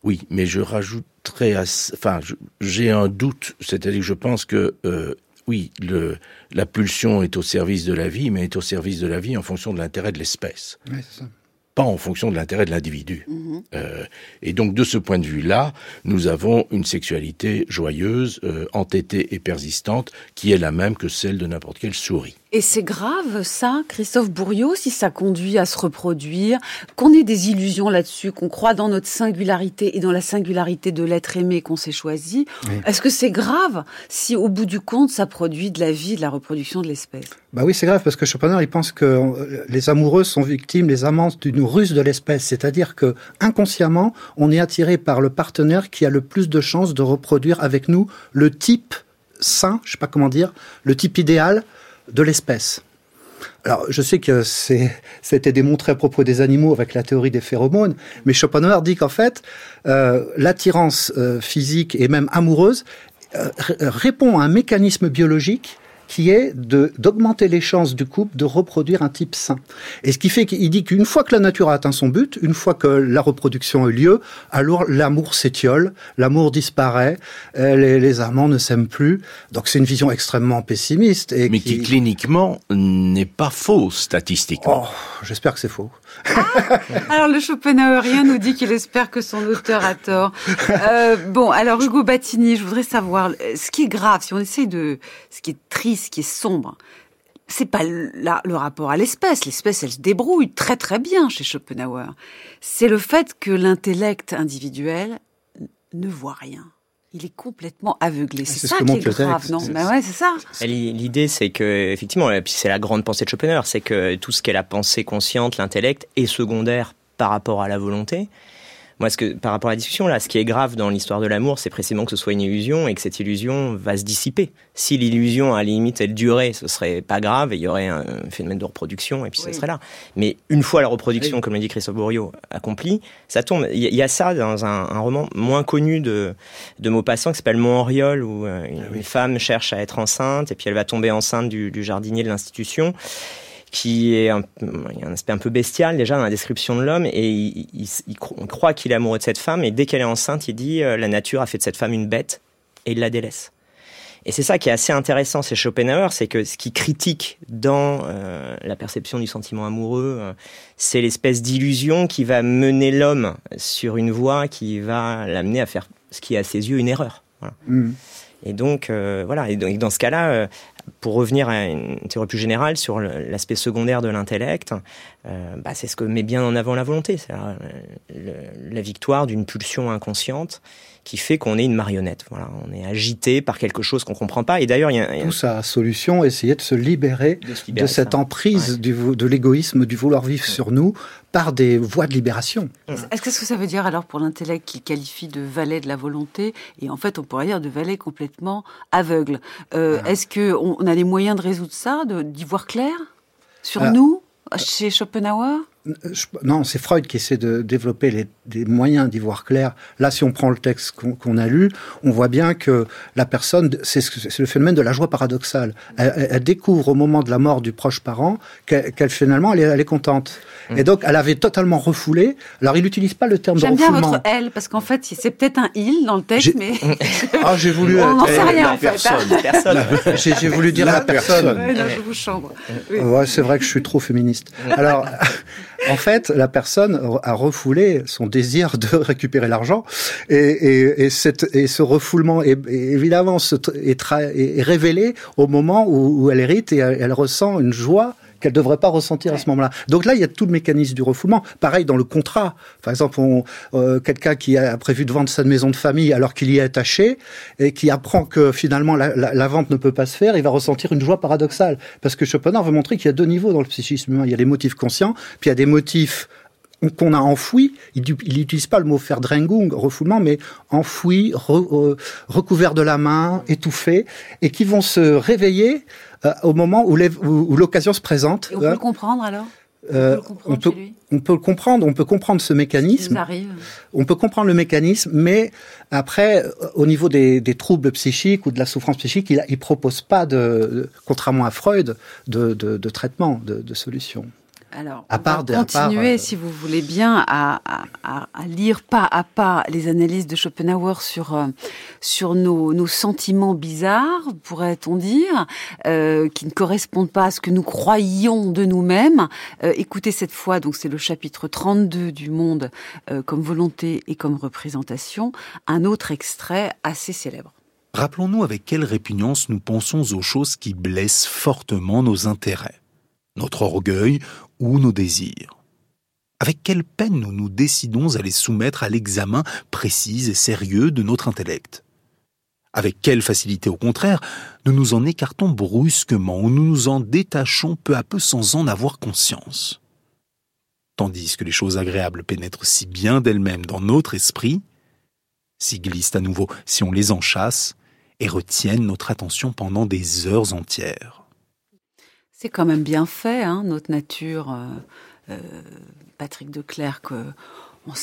S5: Oui, mais je rajouterais, enfin, j'ai un doute, c'est-à-dire que je pense que euh, oui, le, la pulsion est au service de la vie, mais est au service de la vie en fonction de l'intérêt de l'espèce.
S6: Oui, c'est ça
S5: pas en fonction de l'intérêt de l'individu. Mhm. Euh, et donc de ce point de vue-là, nous avons une sexualité joyeuse, euh, entêtée et persistante, qui est la même que celle de n'importe quelle souris.
S2: Et c'est grave, ça, Christophe Bourriot, si ça conduit à se reproduire, qu'on ait des illusions là-dessus, qu'on croit dans notre singularité et dans la singularité de l'être aimé qu'on s'est choisi. Est-ce que c'est grave si, au bout du compte, ça produit de la vie, de la reproduction de l'espèce?
S6: Bah oui, c'est grave parce que Schopenhauer, il pense que euh, les amoureux sont victimes, les amants, d'une ruse de l'espèce. C'est-à-dire que, inconsciemment, on est attiré par le partenaire qui a le plus de chances de reproduire avec nous le type sain, je sais pas comment dire, le type idéal de l'espèce. Alors, je sais que été démontré à propos des animaux avec la théorie des phéromones, mais Schopenhauer dit qu'en fait, euh, l'attirance euh, physique et même amoureuse euh, répond à un mécanisme biologique qui est de d'augmenter les chances du couple de reproduire un type sain. Et ce qui fait qu'il dit qu'une fois que la nature a atteint son but, une fois que la reproduction a eu lieu, alors l'amour s'étiole, l'amour disparaît, euh, les, les amants ne s'aiment plus. Donc c'est une vision extrêmement pessimiste. Et
S5: Mais qui, cliniquement n'est pas faux statistiquement.
S6: Oh, J'espère que c'est faux.
S2: alors le Schopenhauerien nous dit qu'il espère que son auteur a tort. Euh, bon, alors Hugo Battini, je voudrais savoir ce qui est grave, si on essaye de, ce qui est triste, ce qui est sombre. C'est pas la, le rapport à l'espèce. L'espèce, elle se débrouille très très bien chez Schopenhauer. C'est le fait que l'intellect individuel ne voit rien il est complètement aveuglé. C'est ça qui est grave, non? Ben ouais, c'est ça.
S7: L'idée, c'est que effectivement, puis c'est la grande pensée de Schopenhauer, c'est que tout ce qu'est la pensée consciente, l'intellect, est secondaire par rapport à la volonté. Moi, ce que, par rapport à la discussion, là, ce qui est grave dans l'histoire de l'amour, c'est précisément que ce soit une illusion et que cette illusion va se dissiper. Si l'illusion, à la limite, elle durait, ce serait pas grave et il y aurait un phénomène de reproduction et puis ça serait là. Mais une fois la reproduction, comme l'a dit Christophe Bourriot, accomplie, ça tombe. Il y, a ça dans un, un, roman moins connu de, de Maupassant qui s'appelle Montoriol, où euh, une, ah femme cherche à être enceinte et puis elle va tomber enceinte du, du jardinier de l'institution qui est un, il y a un aspect un peu bestial déjà dans la description de l'homme et il, il, il croit qu'il est amoureux de cette femme et dès qu'elle est enceinte, il dit euh, la nature a fait de cette femme une bête et il la délaisse. Et c'est ça qui est assez intéressant chez Schopenhauer, c'est que ce qui critique dans euh, la perception du sentiment amoureux, euh, c'est l'espèce d'illusion qui va mener l'homme sur une voie qui va l'amener à faire ce qui est à ses yeux une erreur. Voilà. Mmh. Et donc, euh, voilà. Et donc, dans ce cas-là, pour revenir à une théorie plus générale sur l'aspect secondaire de l'intellect, euh, bah, c'est ce que met bien en avant la volonté, c'est la victoire d'une pulsion inconsciente qui fait qu'on est une marionnette. Voilà, on est agité par quelque chose qu'on comprend pas. Et d'ailleurs, il y a,
S6: tout sa solution, essayer de se libérer de, se libérer de cette ça. emprise ouais. du, de l'égoïsme, du vouloir vivre ouais. sur nous par des voies de libération.
S2: Est-ce que ça veut dire alors pour l'intellect qu'il qualifie de valet de la volonté et en fait on pourrait dire de valet complètement aveugle euh, voilà. Est-ce que on a les moyens de résoudre ça, d'y voir clair? Sur euh, nous? Chez Schopenhauer?
S6: Non, c'est Freud qui essaie de développer les, des moyens d'y voir clair. Là, si on prend le texte qu'on qu a lu, on voit bien que la personne, c'est le phénomène de la joie paradoxale. Elle, elle, découvre au moment de la mort du proche parent qu'elle qu finalement elle est, elle est contente. Mmh. Et donc, elle avait totalement refoulé. Alors, il n'utilise pas le terme de refoulement.
S2: J'aime bien votre elle parce qu'en fait, c'est peut-être un il dans le texte, mais
S6: ah, j'ai voulu.
S2: on n'en sait rien en fait.
S7: Personne.
S6: j'ai voulu dire la, la personne. personne.
S2: Ouais, non, je vous chambre.
S6: Oui. Ouais, c'est vrai que je suis trop féministe. Alors. En fait, la personne a refoulé son désir de récupérer l'argent et, ce refoulement est, évidemment est, révélé au moment où, elle hérite et elle ressent une joie qu'elle ne devrait pas ressentir à ce moment-là. Donc là, il y a tout le mécanisme du refoulement. Pareil dans le contrat. Par exemple, euh, quelqu'un qui a prévu de vendre sa maison de famille alors qu'il y est attaché et qui apprend que finalement la, la, la, vente ne peut pas se faire, il va ressentir une joie paradoxale. Parce que Schopenhauer veut montrer qu'il y a deux niveaux dans le psychisme humain. Il y a les motifs conscients, puis il y a des motifs qu'on a enfouis, il n'utilise pas le mot verdrängung, refoulement, mais enfouis, re, euh, recouvert de la main, étouffé, et qui vont se réveiller euh, au moment où l'occasion se présente.
S2: Et on peut hein. le comprendre alors?
S6: Euh, on, peut, on peut le comprendre, on peut comprendre ce mécanisme. On peut comprendre le mécanisme, mais après, au niveau des, des troubles psychiques ou de la souffrance psychique, il, il propose pas de, contrairement à Freud, de, de, de traitement, de, de solution.
S2: Alors, à part, on va continuer, part, euh... si vous voulez bien, à, à, à, lire pas à pas les analyses de Schopenhauer sur euh, sur nos, nos, sentiments bizarres, pourrait-on dire, euh, qui ne correspondent pas à ce que nous croyions de nous-mêmes. Euh, écoutez cette fois, donc c'est le chapitre 32 du Monde euh, comme volonté et comme représentation, un autre extrait assez célèbre.
S9: Rappelons-nous avec quelle répugnance nous pensons aux choses qui blessent fortement nos intérêts notre orgueil ou nos désirs. Avec quelle peine nous nous décidons à les soumettre à l'examen précis et sérieux de notre intellect? Avec quelle facilité, au contraire, nous nous en écartons brusquement ou nous nous en détachons peu à peu sans en avoir conscience? Tandis que les choses agréables pénètrent si bien d'elles-mêmes dans notre esprit, s'y glissent à nouveau si on les enchasse et retiennent notre attention pendant des heures entières.
S2: C'est quand même bien fait, hein, notre nature, euh, euh, Patrick Declerc, que on,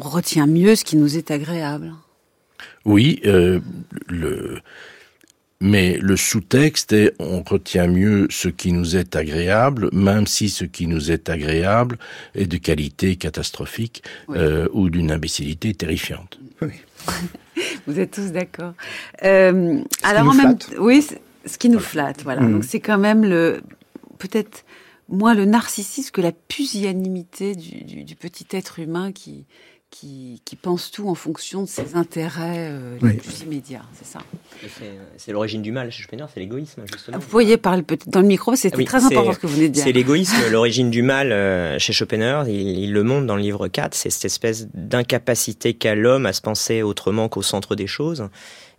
S2: on, retient mieux ce qui nous est agréable.
S5: Oui, euh, le, mais le sous-texte est on retient mieux ce qui nous est agréable, même si ce qui nous est agréable est de qualité catastrophique euh, ou d'une imbécilité terrifiante. Oui.
S2: Vous êtes tous d'accord. Euh, alors en même oui, ce qui nous flatte, voilà. Mm. Donc c'est quand même le peut-être moins le narcissisme que la pusillanimité du, du petit être humain qui qui, pense tout en fonction de ses intérêts euh, les plus immédiats, c'est ça.
S7: C'est l'origine du mal chez Schopenhauer, c'est l'égoïsme, justement.
S2: Vous voyez parler dans le micro, c'était ah très important ce que vous venez de dire.
S7: C'est l'égoïsme, l'origine du mal euh, chez Schopenhauer, il, il, le montre dans le livre 4, c'est cette espèce d'incapacité qu'a l'homme à se penser autrement qu'au centre des choses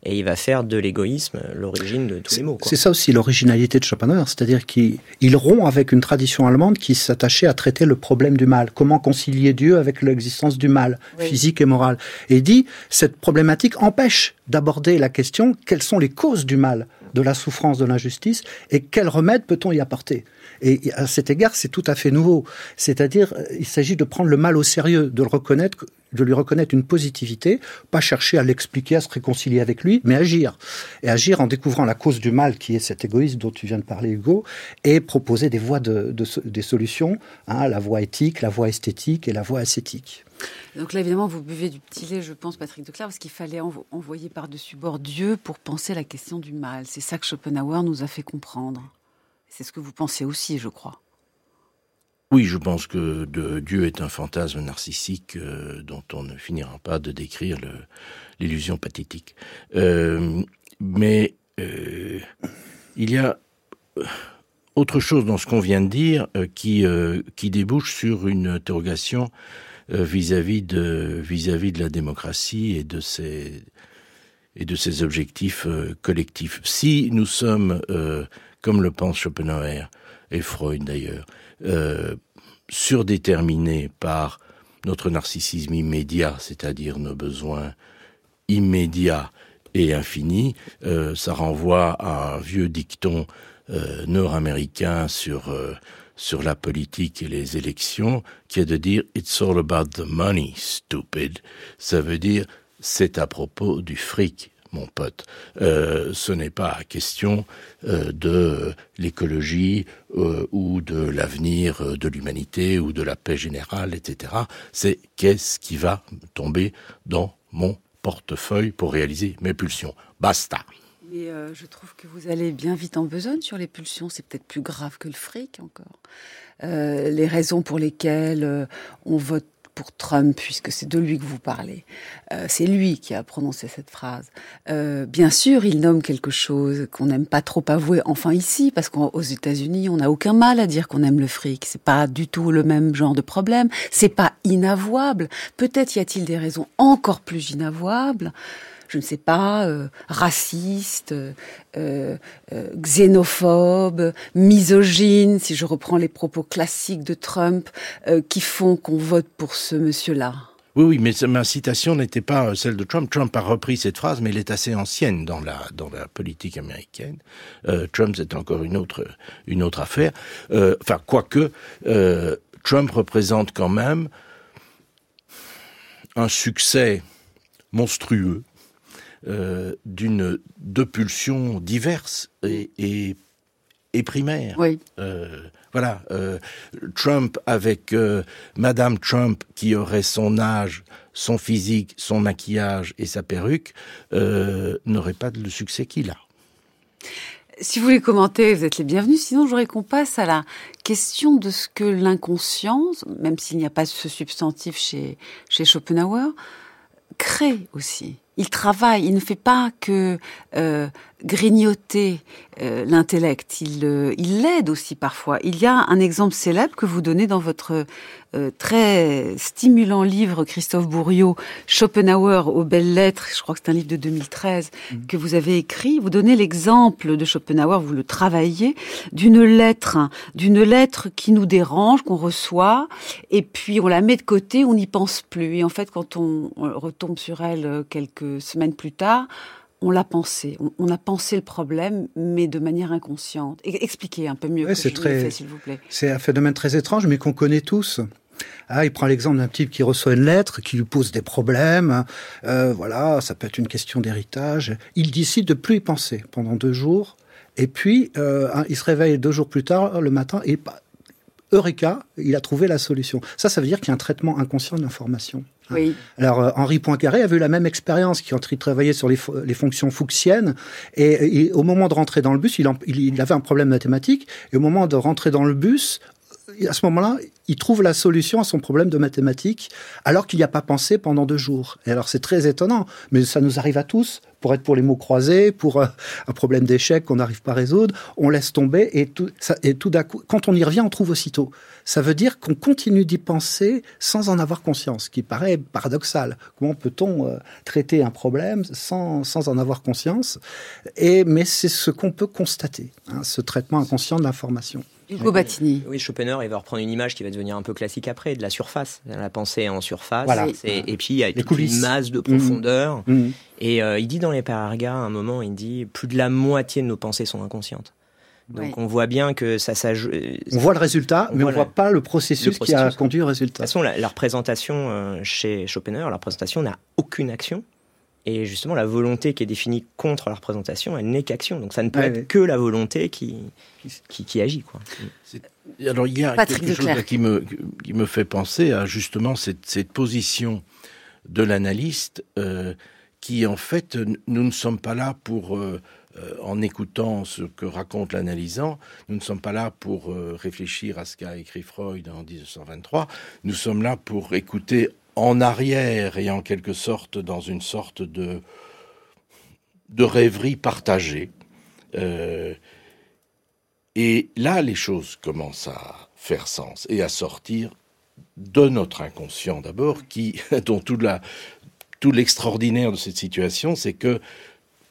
S7: et il va faire de l'égoïsme l'origine de tous les maux.
S6: C'est ça aussi l'originalité de Schopenhauer, c'est-à-dire qu'il rompt avec une tradition allemande qui s'attachait à traiter le problème du mal. Comment concilier Dieu avec l'existence du mal, physique et moral. Et il dit, cette problématique empêche d'aborder la question, quelles sont les causes du mal, de la souffrance, de l'injustice, et quel remède peut-on y apporter? Et à cet égard, c'est tout à fait nouveau. C'est-à-dire, euh, il s'agit de prendre le mal au sérieux, de le reconnaître de lui reconnaître une positivité, pas chercher à l'expliquer, à se réconcilier avec lui, mais agir. Et agir en découvrant la cause du mal qui est cet égoïsme dont tu viens de parler, Hugo, et proposer des voies de, des solutions, hein, la voie éthique, la voie esthétique et la voie ascétique.
S2: Donc là, évidemment, vous buvez du petit lait, je pense, Patrick Declerc, parce qu'il fallait envoyer par-dessus bord Dieu pour penser la question du mal. C'est ça que Schopenhauer nous a fait comprendre. C'est ce que vous pensez aussi, je crois.
S5: Oui, je pense que Dieu est un fantasme narcissique euh, dont on ne finira pas de décrire l'illusion pathétique. Euh, mais euh, il y a autre chose dans ce qu'on vient de dire qui, qui débouche sur une interrogation vis-à-vis de, vis-à-vis de la démocratie et de ses, et de ses objectifs collectifs. Si nous sommes, comme le pense Schopenhauer, et Freud d'ailleurs, euh, surdéterminés par notre narcissisme immédiat, c'est-à-dire nos besoins immédiats et infinis, euh, ça renvoie à un vieux dicton euh, nord-américain sur euh, sur la politique et les élections, qui est de dire It's all about the money, stupid. Ça veut dire c'est à propos du fric, mon pote. Euh, ce n'est pas question euh, de l'écologie euh, ou de l'avenir de l'humanité ou de la paix générale, etc. C'est qu'est-ce qui va tomber dans mon portefeuille pour réaliser mes pulsions. Basta.
S2: Mais je trouve que vous allez bien vite en besogne sur les pulsions. C'est peut-être plus grave que le fric encore. les raisons pour lesquelles on vote pour Trump, puisque c'est de lui que vous parlez. Euh, c'est lui qui a prononcé cette phrase. Euh, bien sûr, il nomme quelque chose qu'on n'aime pas trop avouer, enfin ici, parce qu'aux États-Unis, on n'a aucun mal à dire qu'on aime le fric. C'est pas du tout le même genre de problème. C'est pas inavouable. Peut-être y a-t-il des raisons encore plus inavouables je ne sais pas, euh, raciste, euh, euh, xénophobe, misogyne, si je reprends les propos classiques de Trump, qui font qu'on vote pour ce monsieur-là.
S5: Oui, oui, mais ma citation n'était pas celle de Trump. Trump a repris cette phrase, mais elle est assez ancienne dans la politique américaine. Trump, c'est encore une autre une autre affaire. enfin, quoique Trump représente quand même un succès monstrueux euh, d'une de pulsions diverses et, et, et primaires.
S2: Oui.
S5: Euh, voilà, euh, Trump avec Madame Trump qui aurait son âge, son physique, son maquillage et sa perruque n'aurait pas le succès qu'il a.
S2: Si vous voulez commenter, vous êtes les bienvenus. Sinon, j'aurais qu'on passe à la question de ce que l'inconscient, même s'il n'y a pas ce substantif chez, chez Schopenhauer, crée aussi il travaille, il ne fait pas que euh, grignoter euh, l'intellect, il euh, il l'aide aussi parfois. Il y a un exemple célèbre que vous donnez dans votre euh, très stimulant livre, Christophe Bourriot, Schopenhauer aux belles lettres, je crois que c'est un livre de 2013 mhm. que vous avez écrit. Vous donnez l'exemple de Schopenhauer, vous le travaillez, d'une lettre, d'une lettre qui nous dérange, qu'on reçoit, et puis on la met de côté, on n'y pense plus. Et en fait, quand on retombe sur elle quelques semaines plus tard, on l'a pensé, on, a pensé le problème, mais de manière inconsciente. Expliquez un peu mieux que je très, s'il vous plaît.
S6: C'est un phénomène très étrange, mais qu'on connaît tous. Ah, il prend l'exemple d'un type qui reçoit une lettre, qui lui pose des problèmes. Euh, voilà, ça peut être une question d'héritage. Il décide de plus y penser pendant deux jours. Et puis, euh, il se réveille deux jours plus tard, le matin, et Eureka, il a trouvé la solution. Ça, ça veut dire qu'il y a un traitement inconscient de l'information.
S2: Oui.
S6: Alors euh, Henri Poincaré avait eu la même expérience il travaillait sur les, fonctions fuchsiennes et, au moment de rentrer dans le bus, il, avait un problème mathématique et au moment de rentrer dans le bus, à ce moment-là, il trouve la solution à son problème de mathématiques alors qu'il n'y a pas pensé pendant deux jours. Et alors c'est très étonnant, mais ça nous arrive à tous pour être pour les mots croisés, pour euh, un problème d'échec qu'on n'arrive pas à résoudre, on laisse tomber et tout, et tout d'un coup, quand on y revient, on trouve aussitôt. Ça veut dire qu'on continue d'y penser sans en avoir conscience, ce qui paraît paradoxal. Comment peut-on euh, traiter un problème sans, sans en avoir conscience? Et, Mais c'est ce qu'on peut constater, hein, ce traitement inconscient de l'information.
S2: Hugo Battini.
S7: Oui, Schopenhauer, il va reprendre une image qui va devenir un peu classique après, de la surface. La pensée en surface. Et puis, il y a une masse de profondeur. Mmh. Mmh. Et euh, il dit dans les Parargas, à un moment, il dit plus de la moitié de nos pensées sont inconscientes. Donc on voit bien que ça s'ajoute.
S6: On voit le résultat, mais on ne voit pas le processus, qui a conduit au résultat.
S7: De toute façon, la, représentation euh, chez Schopenhauer, la représentation n'a aucune action. Et justement, la volonté qui est définie contre la représentation, elle n'est qu'action. Donc ça ne peut être que la volonté qui, qui, agit. Quoi.
S5: Alors il y a quelque chose qui me, qui me fait penser à justement cette, cette position de l'analyste euh, qui en fait, nous ne sommes pas là pour, euh, euh, en écoutant ce que raconte l'analysant, nous ne sommes pas là pour réfléchir à ce qu'a écrit Freud en 1923, nous sommes là pour écouter en arrière et en quelque sorte dans une sorte de, de rêverie partagée. Euh, et là, les choses commencent à faire sens et à sortir de notre inconscient d'abord, qui, dont tout, la, tout l'extraordinaire de cette situation, c'est que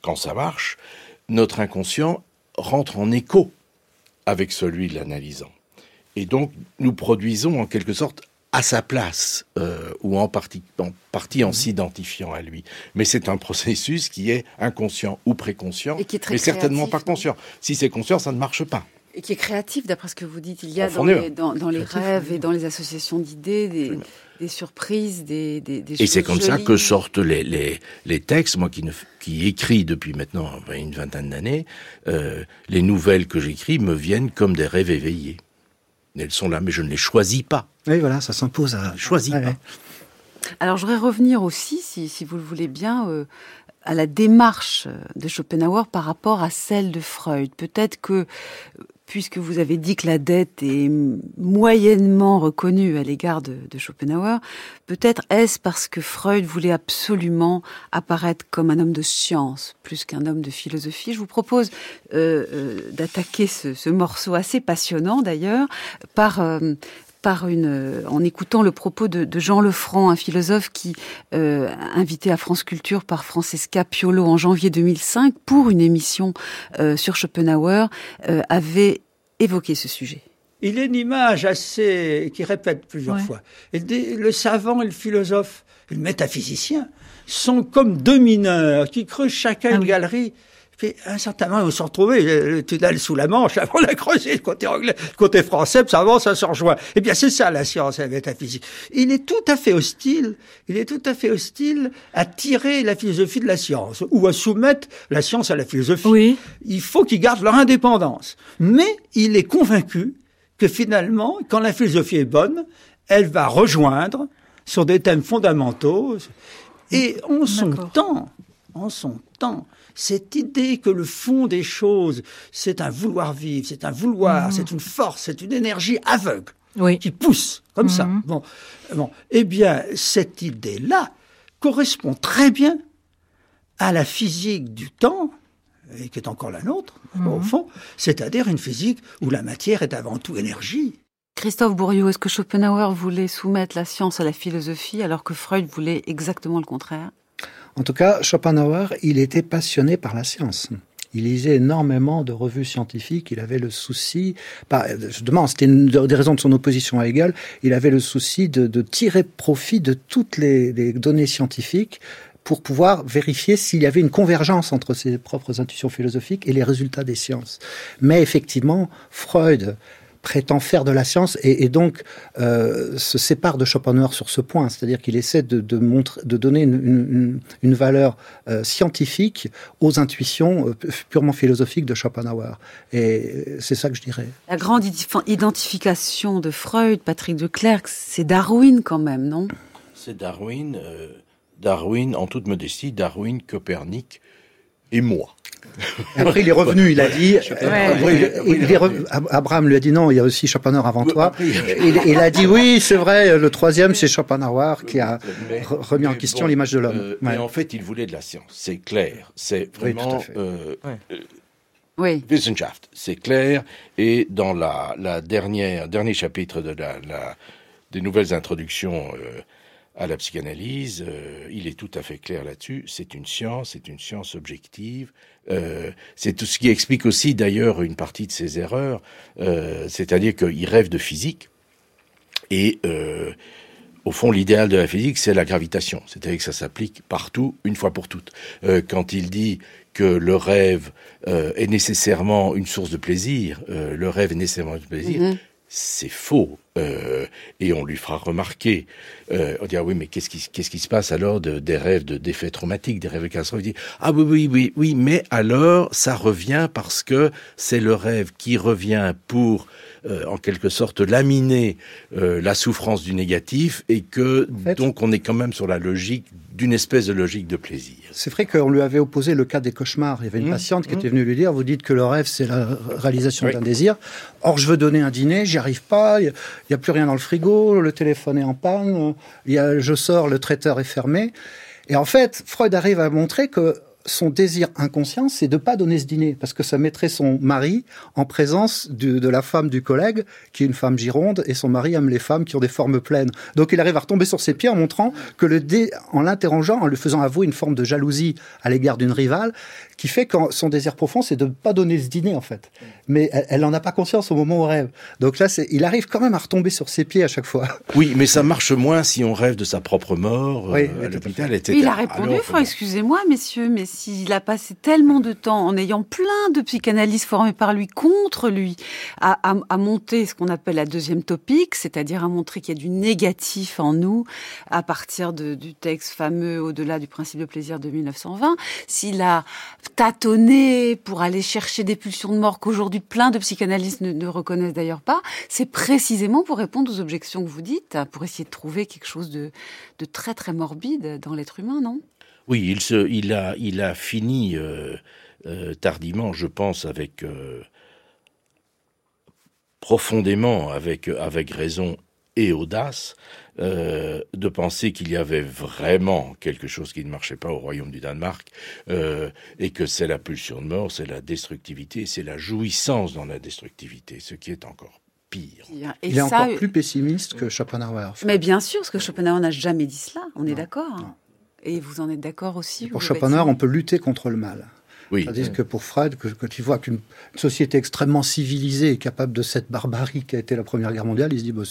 S5: quand ça marche, notre inconscient rentre en écho avec celui de l'analysant. Et donc, nous produisons en quelque sorte à sa place, euh, ou en partie, en partie en mhm. s'identifiant à lui. Mais c'est un processus qui est inconscient ou préconscient,
S2: et qui est très
S5: mais certainement pas conscient. Si c'est conscient, ça ne marche pas.
S2: Et qui est créatif, d'après ce que vous dites. Il y a dans les, dans, les, rêves et dans les associations d'idées des, des, surprises, des, des, des
S5: Et c'est comme ça que sortent les, les, les textes. Moi qui, ne, qui écris depuis maintenant une vingtaine d'années, euh, les nouvelles que j'écris me viennent comme des rêves éveillés. Elles sont là, mais je ne les choisis pas.
S6: Oui, voilà, ça s'impose à.
S5: Choisis pas.
S2: Alors, je voudrais revenir aussi, si, si vous le voulez bien, euh, à la démarche de Schopenhauer par rapport à celle de Freud. Peut-être que puisque vous avez dit que la dette est moyennement reconnue à l'égard de, Schopenhauer, peut-être est-ce parce que Freud voulait absolument apparaître comme un homme de science plus qu'un homme de philosophie. Je vous propose euh, euh, d'attaquer ce, morceau assez passionnant d'ailleurs par euh, par une, en écoutant le propos de, Jean Lefranc, un philosophe qui, invité à France Culture par Francesca Piolo en janvier 2005 pour une émission sur Schopenhauer, avait évoqué ce sujet.
S10: Il est une image assez qui répète plusieurs fois. le savant et le philosophe, le métaphysicien, sont comme deux mineurs qui creusent chacun ah une galerie puis, à un certain moment, on se retrouvait le tunnel sous la Manche, avant on a creusé le côté anglais, le côté français, puis ça avance, ça se rejoint. Eh bien, c'est ça, la science et la métaphysique. Il est tout à fait hostile, il est tout à fait hostile à tirer la philosophie de la science, ou à soumettre la science à la philosophie.
S2: Oui.
S10: Il faut qu'ils gardent leur indépendance. Mais il est convaincu que finalement, quand la philosophie est bonne, elle va rejoindre sur des thèmes fondamentaux. Et en son temps, en son temps, cette idée que le fond des choses, c'est un vouloir vivre, c'est un vouloir, mhm. c'est une force, c'est une énergie aveugle qui pousse comme ça. Mhm. Bon, bon, eh bien, cette idée-là correspond très bien à la physique du temps, et qui est encore la nôtre, au mhm. fond, c'est-à-dire une physique où la matière est avant tout énergie.
S2: Christophe Bourriot, est-ce que Schopenhauer voulait soumettre la science à la philosophie alors que Freud voulait exactement le contraire?
S6: En tout cas, Schopenhauer, il était passionné par la science. Il lisait énormément de revues scientifiques. Il avait le souci, justement, c'était une des raisons de son opposition à Hegel. Il avait le souci de, tirer profit de toutes les, les, données scientifiques pour pouvoir vérifier s'il y avait une convergence entre ses propres intuitions philosophiques et les résultats des sciences. Mais effectivement, Freud prétend faire de la science et, donc euh, se sépare de Schopenhauer sur ce point, c'est-à-dire qu'il essaie de, de, montrer, de donner une, une, valeur euh, scientifique aux intuitions euh, purement philosophiques de Schopenhauer. Et c'est ça que je dirais.
S2: La grande identification de Freud, Patrick de Clercq, c'est Darwin quand même, non?
S5: C'est Darwin, Darwin, en toute modestie, Darwin, Copernic et moi.
S6: Après, il est revenu, il a dit, Abraham lui a dit non, il y a aussi Schopenhauer avant toi. Il, a dit oui, c'est vrai, le troisième, c'est Schopenhauer qui a remis en question l'image de l'homme.
S5: Euh, mais en fait, il voulait de la science, c'est clair. C'est vraiment...
S2: Oui,
S5: euh, Wissenschaft, c'est clair. Et dans la, la dernière, dernier chapitre de la, la des nouvelles introductions euh, à la psychanalyse, euh, il est tout à fait clair là-dessus. C'est une science, c'est une science objective. Euh, c'est tout ce qui explique aussi d'ailleurs une partie de ses erreurs, euh, c'est-à-dire qu'il rêve de physique et au fond, l'idéal de la physique, c'est la gravitation, c'est-à-dire que ça s'applique partout, une fois pour toutes. quand il dit que le rêve est nécessairement une source de plaisir, le rêve est nécessairement de plaisir, c'est faux. Euh, et on lui fera remarquer. Euh, on dira oui, mais qu'est-ce qui, qu'est-ce qui se passe alors de, des rêves de d'effets traumatiques, des rêves catastrophiques? Dit ah oui, oui, oui, oui, mais alors ça revient parce que c'est le rêve qui revient pour euh, en quelque sorte laminer euh, la souffrance du négatif et que donc on est quand même sur la logique d'une espèce de logique de plaisir.
S6: C'est vrai qu'on lui avait opposé le cas des cauchemars. Il y avait une mmh. patiente qui mmh. était venue lui dire, vous dites que le rêve, c'est la réalisation d'un désir. Or, je veux donner un dîner, j'y arrive pas, il n'y a, plus rien dans le frigo, le téléphone est en panne, y a, je sors, le traiteur est fermé. Et en fait, Freud arrive à montrer que son désir inconscient, c'est de pas donner ce dîner, parce que ça mettrait son mari en présence de, la femme du collègue, qui est une femme gironde, et son mari aime les femmes qui ont des formes pleines. Donc il arrive à retomber sur ses pieds en montrant que le dé, en l'interrogeant, en lui faisant avouer une forme de jalousie à l'égard d'une rivale, qui fait que son désir profond, c'est de ne pas donner ce dîner, en fait. Mais elle n'en a pas conscience au moment où elle rêve. Donc là, il arrive quand même à retomber sur ses pieds à chaque fois.
S5: Oui, mais ça marche moins si on rêve de sa propre mort
S2: oui, euh, à l'hôpital, etc. Il a répondu, excusez-moi, messieurs, mais s'il a passé tellement de temps en ayant plein de psychanalystes formés par lui contre lui, à, à, monter ce qu'on appelle la deuxième topique, c'est-à-dire à montrer qu'il y a du négatif en nous, à partir de, du texte fameux Au-delà du principe de plaisir de 1920, s'il a tâtonner pour aller chercher des pulsions de mort qu'aujourd'hui plein de psychanalystes ne, reconnaissent d'ailleurs pas, c'est précisément pour répondre aux objections que vous dites, pour essayer de trouver quelque chose de, très très morbide dans l'être humain, non?
S5: Oui, il, se, il, a, il a fini euh, euh, tardivement, je pense, avec... Euh, profondément, avec, avec raison et audace, euh, de penser qu'il y avait vraiment quelque chose qui ne marchait pas au royaume du Danemark euh, et que c'est la pulsion de mort, c'est la destructivité, c'est la jouissance dans la destructivité, ce qui est encore pire.
S6: Il est encore plus pessimiste que Schopenhauer.
S2: Mais bien sûr, parce que Schopenhauer n'a jamais dit cela, on est d'accord. Et vous en êtes d'accord aussi
S6: Pour Schopenhauer, on peut lutter contre le mal. Oui. Tandis que pour Freud, que, quand il voit qu'une société extrêmement civilisée est capable de cette barbarie qui a été la Première Guerre mondiale, il se dit bah,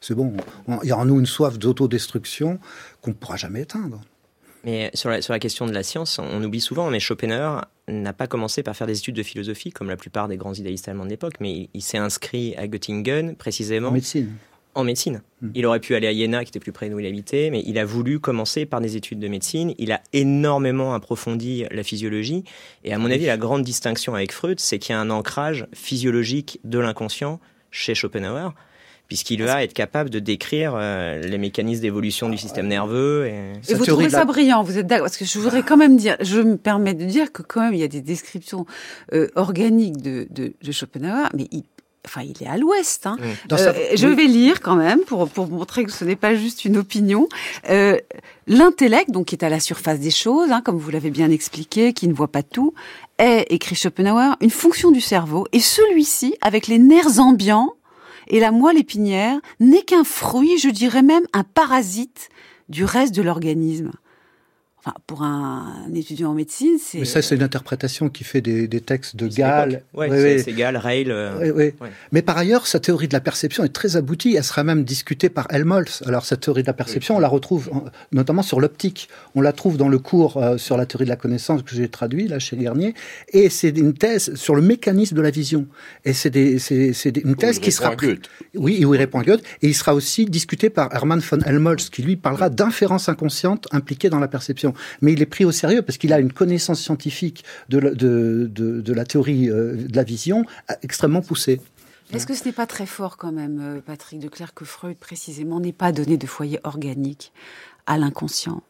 S6: c'est bon, il y a en nous une soif d'autodestruction qu'on ne pourra jamais éteindre.
S7: Mais sur la, sur la question de la science, on oublie souvent, mais Schopenhauer n'a pas commencé par faire des études de philosophie, comme la plupart des grands idéalistes allemands de l'époque, mais il, il s'est inscrit à Göttingen, précisément. En
S6: médecine
S7: en médecine. Hmm. Il aurait pu aller à Jena, qui était plus près de où il habitait, mais il a voulu commencer par des études de médecine. Il a énormément approfondi la physiologie. Et à mon avis, la grande distinction avec Freud, c'est qu'il y a un ancrage physiologique de l'inconscient chez Schopenhauer puisqu'il va être capable de décrire euh, les mécanismes d'évolution du système nerveux.
S2: Et, vous trouvez ça brillant, vous êtes d'accord Parce que je voudrais quand même dire, je me permets de dire que quand même il y a des descriptions euh, organiques de, de, de, Schopenhauer, mais il, Enfin, il est à l'ouest. Hein. Mmh. Euh, je vais lire quand même pour, pour montrer que ce n'est pas juste une opinion. Euh, L'intellect, donc qui est à la surface des choses, hein, comme vous l'avez bien expliqué, qui ne voit pas tout, est, écrit Schopenhauer, une fonction du cerveau. Et celui-ci, avec les nerfs ambiants et la moelle épinière, n'est qu'un fruit, je dirais même un parasite du reste de l'organisme. Enfin, pour un, étudiant en médecine, c'est.
S6: Mais ça, c'est une interprétation qui fait des, des textes de Gall.
S7: Oui, ouais, c'est Gall, Rail.
S6: Euh, ouais. Mais par ailleurs, sa théorie de la perception est très aboutie. Elle sera même discutée par Helmholtz. Alors, cette théorie de la perception, on la retrouve notamment sur l'optique. On la trouve dans le cours euh, sur la théorie de la connaissance que j'ai traduit là chez Garnier. Et c'est une thèse sur le mécanisme de la vision. Et c'est une thèse qui sera. Oui, où il répond à Goethe. Et il sera aussi discuté par Hermann von Helmholtz, qui lui parlera d'inférence inconsciente impliquée dans la perception. Mais il est pris au sérieux parce qu'il a une connaissance scientifique de, la théorie euh, de la vision extrêmement poussée.
S2: Est-ce que ce n'est pas très fort quand même, euh, Patrick Declerc, que Freud précisément n'ait pas donné de foyer organique à l'inconscient.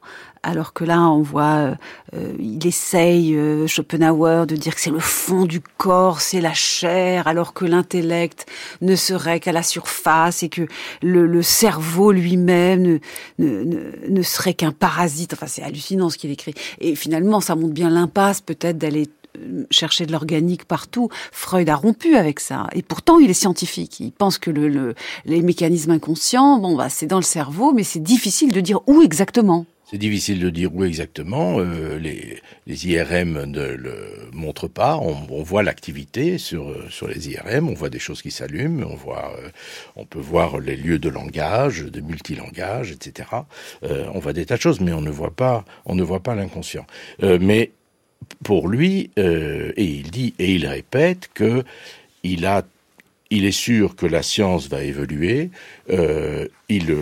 S2: Alors que là, on voit, euh, il essaye, euh, Schopenhauer, de dire que c'est le fond du corps, c'est la chair, alors que l'intellect ne serait qu'à la surface et que le, cerveau lui-même ne, ne serait qu'un parasite. Enfin, c'est hallucinant ce qu'il écrit. Et finalement, ça montre bien l'impasse peut-être d'aller euh, chercher de l'organique partout. Freud a rompu avec ça. Et pourtant, il est scientifique. Il pense que le, les mécanismes inconscients, bon, bah, c'est dans le cerveau, mais c'est difficile de dire où exactement.
S5: C'est difficile de dire où exactement. Euh, les, IRM ne le montrent pas. On, voit l'activité sur euh, sur les IRM. On voit des choses qui s'allument. On voit, on peut voir les lieux de langage, de multilangage, etc. on voit des tas de choses, mais on ne voit pas, pas l'inconscient. mais pour lui, euh, et il dit et il répète que il a, il est sûr que la science va évoluer. Euh, il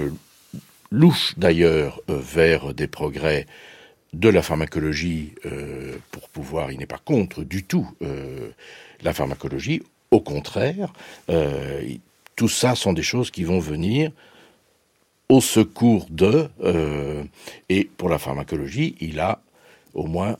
S5: louche d'ailleurs euh, vers des progrès de la pharmacologie pour pouvoir. Il n'est pas contre du tout la pharmacologie. Au contraire, tout ça sont des choses qui vont venir au secours de. et pour la pharmacologie, il a au moins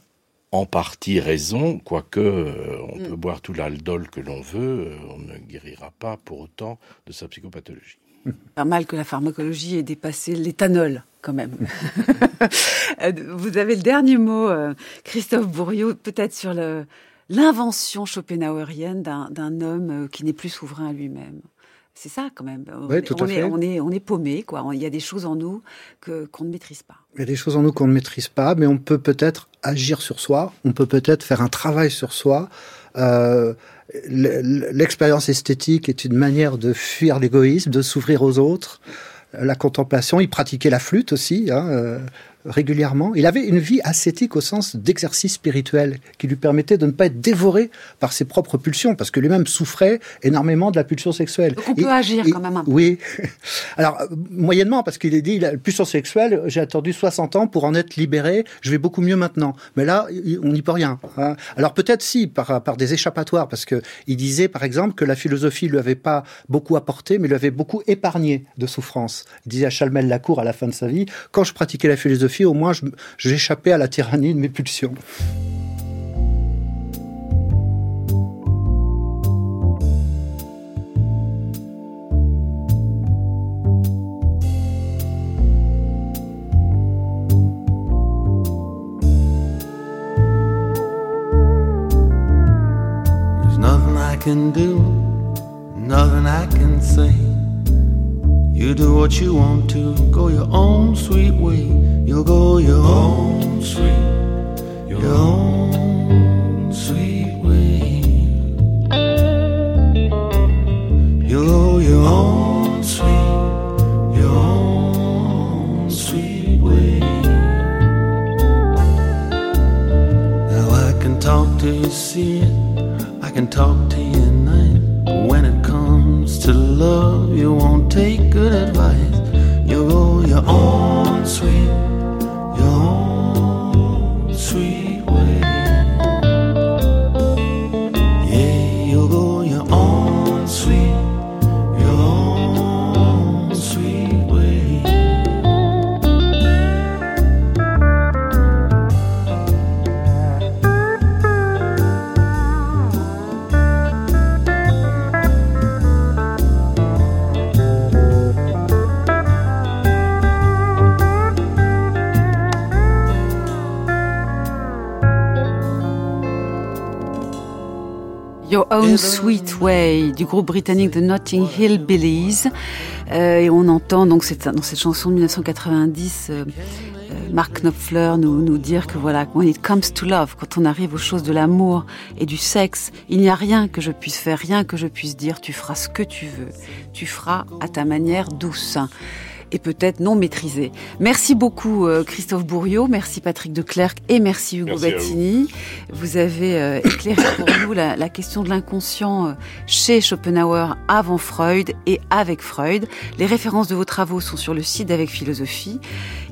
S5: en partie raison, quoique euh, on peut mm. boire tout l'aldol que l'on veut, euh, on ne guérira pas pour autant de sa psychopathologie.
S2: Pas mal que la pharmacologie ait dépassé l'éthanol, quand même. Euh, vous avez le dernier mot, Christophe Bourriot, peut-être sur l'invention schopenhauerienne d'un homme qui n'est plus souverain à lui-même. C'est ça quand même.
S6: Oui, tout
S2: on,
S6: à
S2: est,
S6: fait.
S2: on est, on est paumé, quoi. Il y a des choses en nous que qu'on ne maîtrise pas.
S6: Il y a des choses en nous qu'on ne maîtrise pas, mais on peut peut-être agir sur soi. On peut peut-être faire un travail sur soi. Euh, L'expérience esthétique est une manière de fuir l'égoïsme, de s'ouvrir aux autres. La contemplation, il pratiquait la flûte aussi. Hein, euh, régulièrement. Il avait une vie ascétique au sens d'exercice spirituel qui lui permettait de ne pas être dévoré par ses propres pulsions, parce que lui-même souffrait énormément de la pulsion sexuelle.
S2: Donc on peut agir quand même.
S6: Oui. Alors, moyennement, parce qu'il est dit, la pulsion sexuelle, j'ai attendu 60 ans pour en être libéré, je vais beaucoup mieux maintenant. Mais là, on n'y peut rien. Hein. Alors peut-être si, par, par des échappatoires, parce que il disait, par exemple, que la philosophie lui avait pas beaucoup apporté, mais lui avait beaucoup épargné de souffrance. Il disait à Chalmel-Lacour à la fin de sa vie, quand je pratiquais la philosophie, au moins j'échappais à la tyrannie de mes pulsions. You do what you want to, go your own sweet way. You'll go your own sweet, your own sweet way. You'll go your own sweet, your own sweet way. Now I can talk to you, see it. I can talk to you to love, you won't take good advice. You'll go your own sweet.
S2: Your Own Sweet Way du groupe britannique The Notting Hill Billies. Euh, et on entend donc cette, dans cette chanson de 1990 euh, euh, Mark Knopfler nous, nous dire que voilà, when it comes to love, quand on arrive aux choses de l'amour et du sexe, il n'y a rien que je puisse faire, rien que je puisse dire, tu feras ce que tu veux, tu feras à ta manière douce et peut-être non maîtrisé. Merci beaucoup euh, Christophe Bourriot, merci Patrick de Clercq et merci Hugo Battini. Vous. avez euh, éclairé pour nous la, la question de l'inconscient euh, chez Schopenhauer avant Freud et avec Freud. Les références de vos travaux sont sur le site d'Avec Philosophie.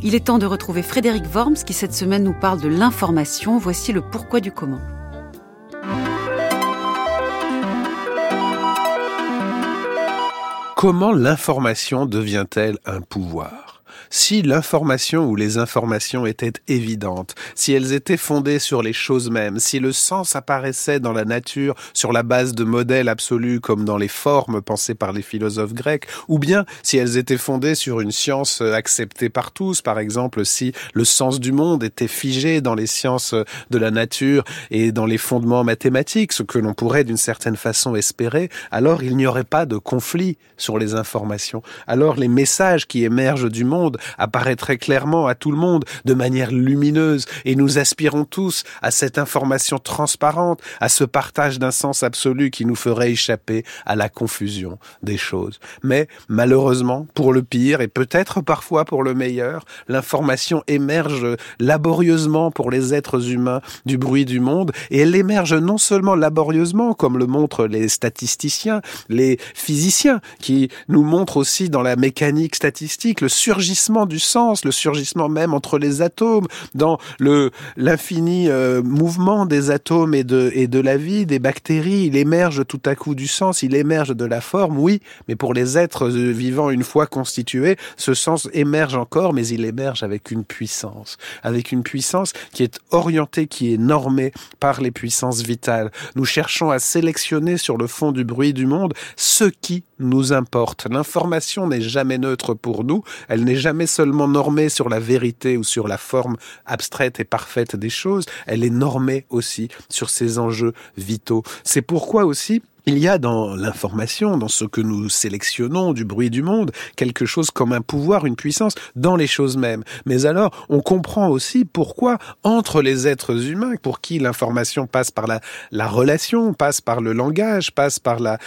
S2: Il est temps de retrouver Frédéric Worms qui cette semaine nous parle de l'information. Voici le pourquoi du comment.
S11: Comment l'information devient-elle un pouvoir? Si l'information ou les informations étaient évidentes, si elles étaient fondées sur les choses mêmes, si le sens apparaissait dans la nature sur la base de modèles absolus comme dans les formes pensées par les philosophes grecs, ou bien si elles étaient fondées sur une science acceptée par tous, par exemple si le sens du monde était figé dans les sciences de la nature et dans les fondements mathématiques, ce que l'on pourrait d'une certaine façon espérer, alors il n'y aurait pas de conflit sur les informations. Alors les messages qui émergent du monde apparaît très clairement à tout le monde de manière lumineuse et nous aspirons tous à cette information transparente, à ce partage d'un sens absolu qui nous ferait échapper à la confusion des choses. Mais malheureusement, pour le pire et peut-être parfois pour le meilleur, l'information émerge laborieusement pour les êtres humains du bruit du monde et elle émerge non seulement laborieusement comme le montrent les statisticiens, les physiciens qui nous montrent aussi dans la mécanique statistique le surgissement du sens, le surgissement même entre les atomes, dans le l'infini euh, mouvement des atomes et de et de la vie, des bactéries, il émerge tout à coup du sens, il émerge de la forme, oui, mais pour les êtres euh, vivants une fois constitués, ce sens émerge encore, mais il émerge avec une puissance, avec une puissance qui est orientée, qui est normée par les puissances vitales. Nous cherchons à sélectionner sur le fond du bruit du monde ce qui nous importe. L'information n'est jamais neutre pour nous, elle n'est jamais seulement normée sur la vérité ou sur la forme abstraite et parfaite des choses, elle est normée aussi sur ses enjeux vitaux. C'est pourquoi aussi il y a dans l'information, dans ce que nous sélectionnons du bruit du monde, quelque chose comme un pouvoir, une puissance dans les choses mêmes. Mais alors, on comprend aussi pourquoi, entre les êtres humains, pour qui l'information passe par la, la relation, passe par le langage, passe par la,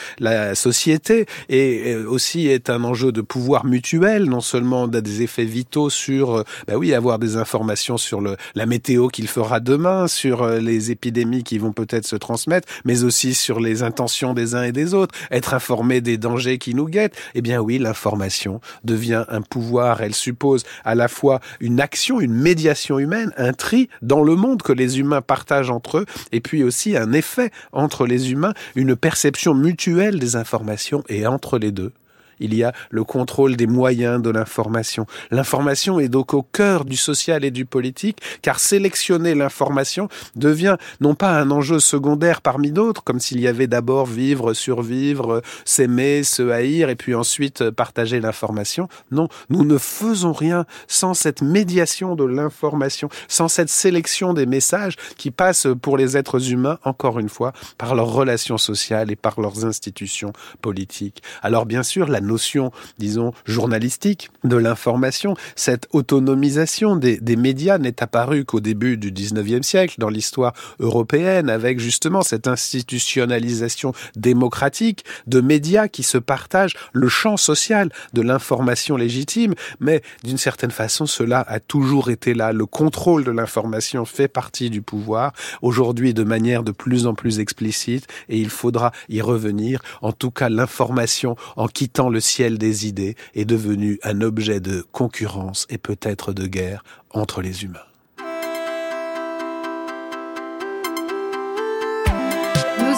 S11: société, et aussi est un enjeu de pouvoir mutuel, non seulement des effets vitaux sur, bah oui, avoir des informations sur la météo qu'il fera demain, sur euh, les épidémies qui vont peut-être se transmettre, mais aussi sur les intentions des uns et des autres, être informé des dangers qui nous guettent, eh bien oui, l'information devient un pouvoir. Elle suppose à la fois une action, une médiation humaine, un tri dans le monde que les humains partagent entre eux, et puis aussi un effet entre les humains, une perception mutuelle des informations et entre les deux il y a le contrôle des moyens de l'information. L'information est donc au cœur du social et du politique, car sélectionner l'information devient non pas un enjeu secondaire parmi d'autres, comme s'il y avait d'abord vivre, survivre, s'aimer, se haïr, et puis ensuite partager l'information. Non, nous ne faisons rien sans cette médiation de l'information, sans cette sélection des messages qui passent pour les êtres humains, encore une fois, par leurs relations sociales et par leurs institutions politiques. Alors bien sûr, la notion, disons, journalistique de l'information. Cette autonomisation des, des médias n'est apparue qu'au début du 19e siècle dans l'histoire européenne, avec justement cette institutionnalisation démocratique de médias qui se partagent le champ social de l'information légitime, mais d'une certaine façon, cela a toujours été là. Le contrôle de l'information fait partie du pouvoir, aujourd'hui de manière de plus en plus explicite, et il faudra y revenir. En tout cas, l'information, en quittant le le ciel des idées est devenu un objet de concurrence et peut-être de guerre entre les humains.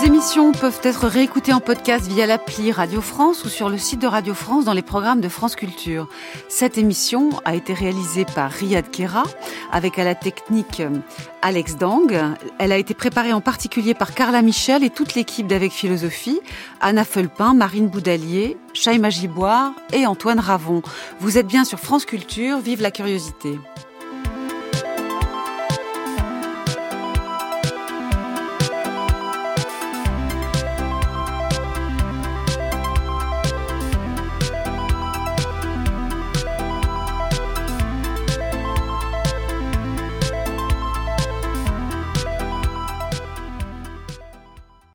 S2: Nos émissions peuvent être réécoutées en podcast via l'appli Radio France ou sur le site de Radio France dans les programmes de France Culture. Cette émission a été réalisée par Riyad Kera avec à la technique euh, Alex Dang. Elle a été préparée en particulier par Carla Michel et toute l'équipe d'Avec Philosophie, Anna Felpin, Marine Boudalier, Chaïma Giboire et Antoine Ravon. Vous êtes bien sur France Culture, vive la curiosité.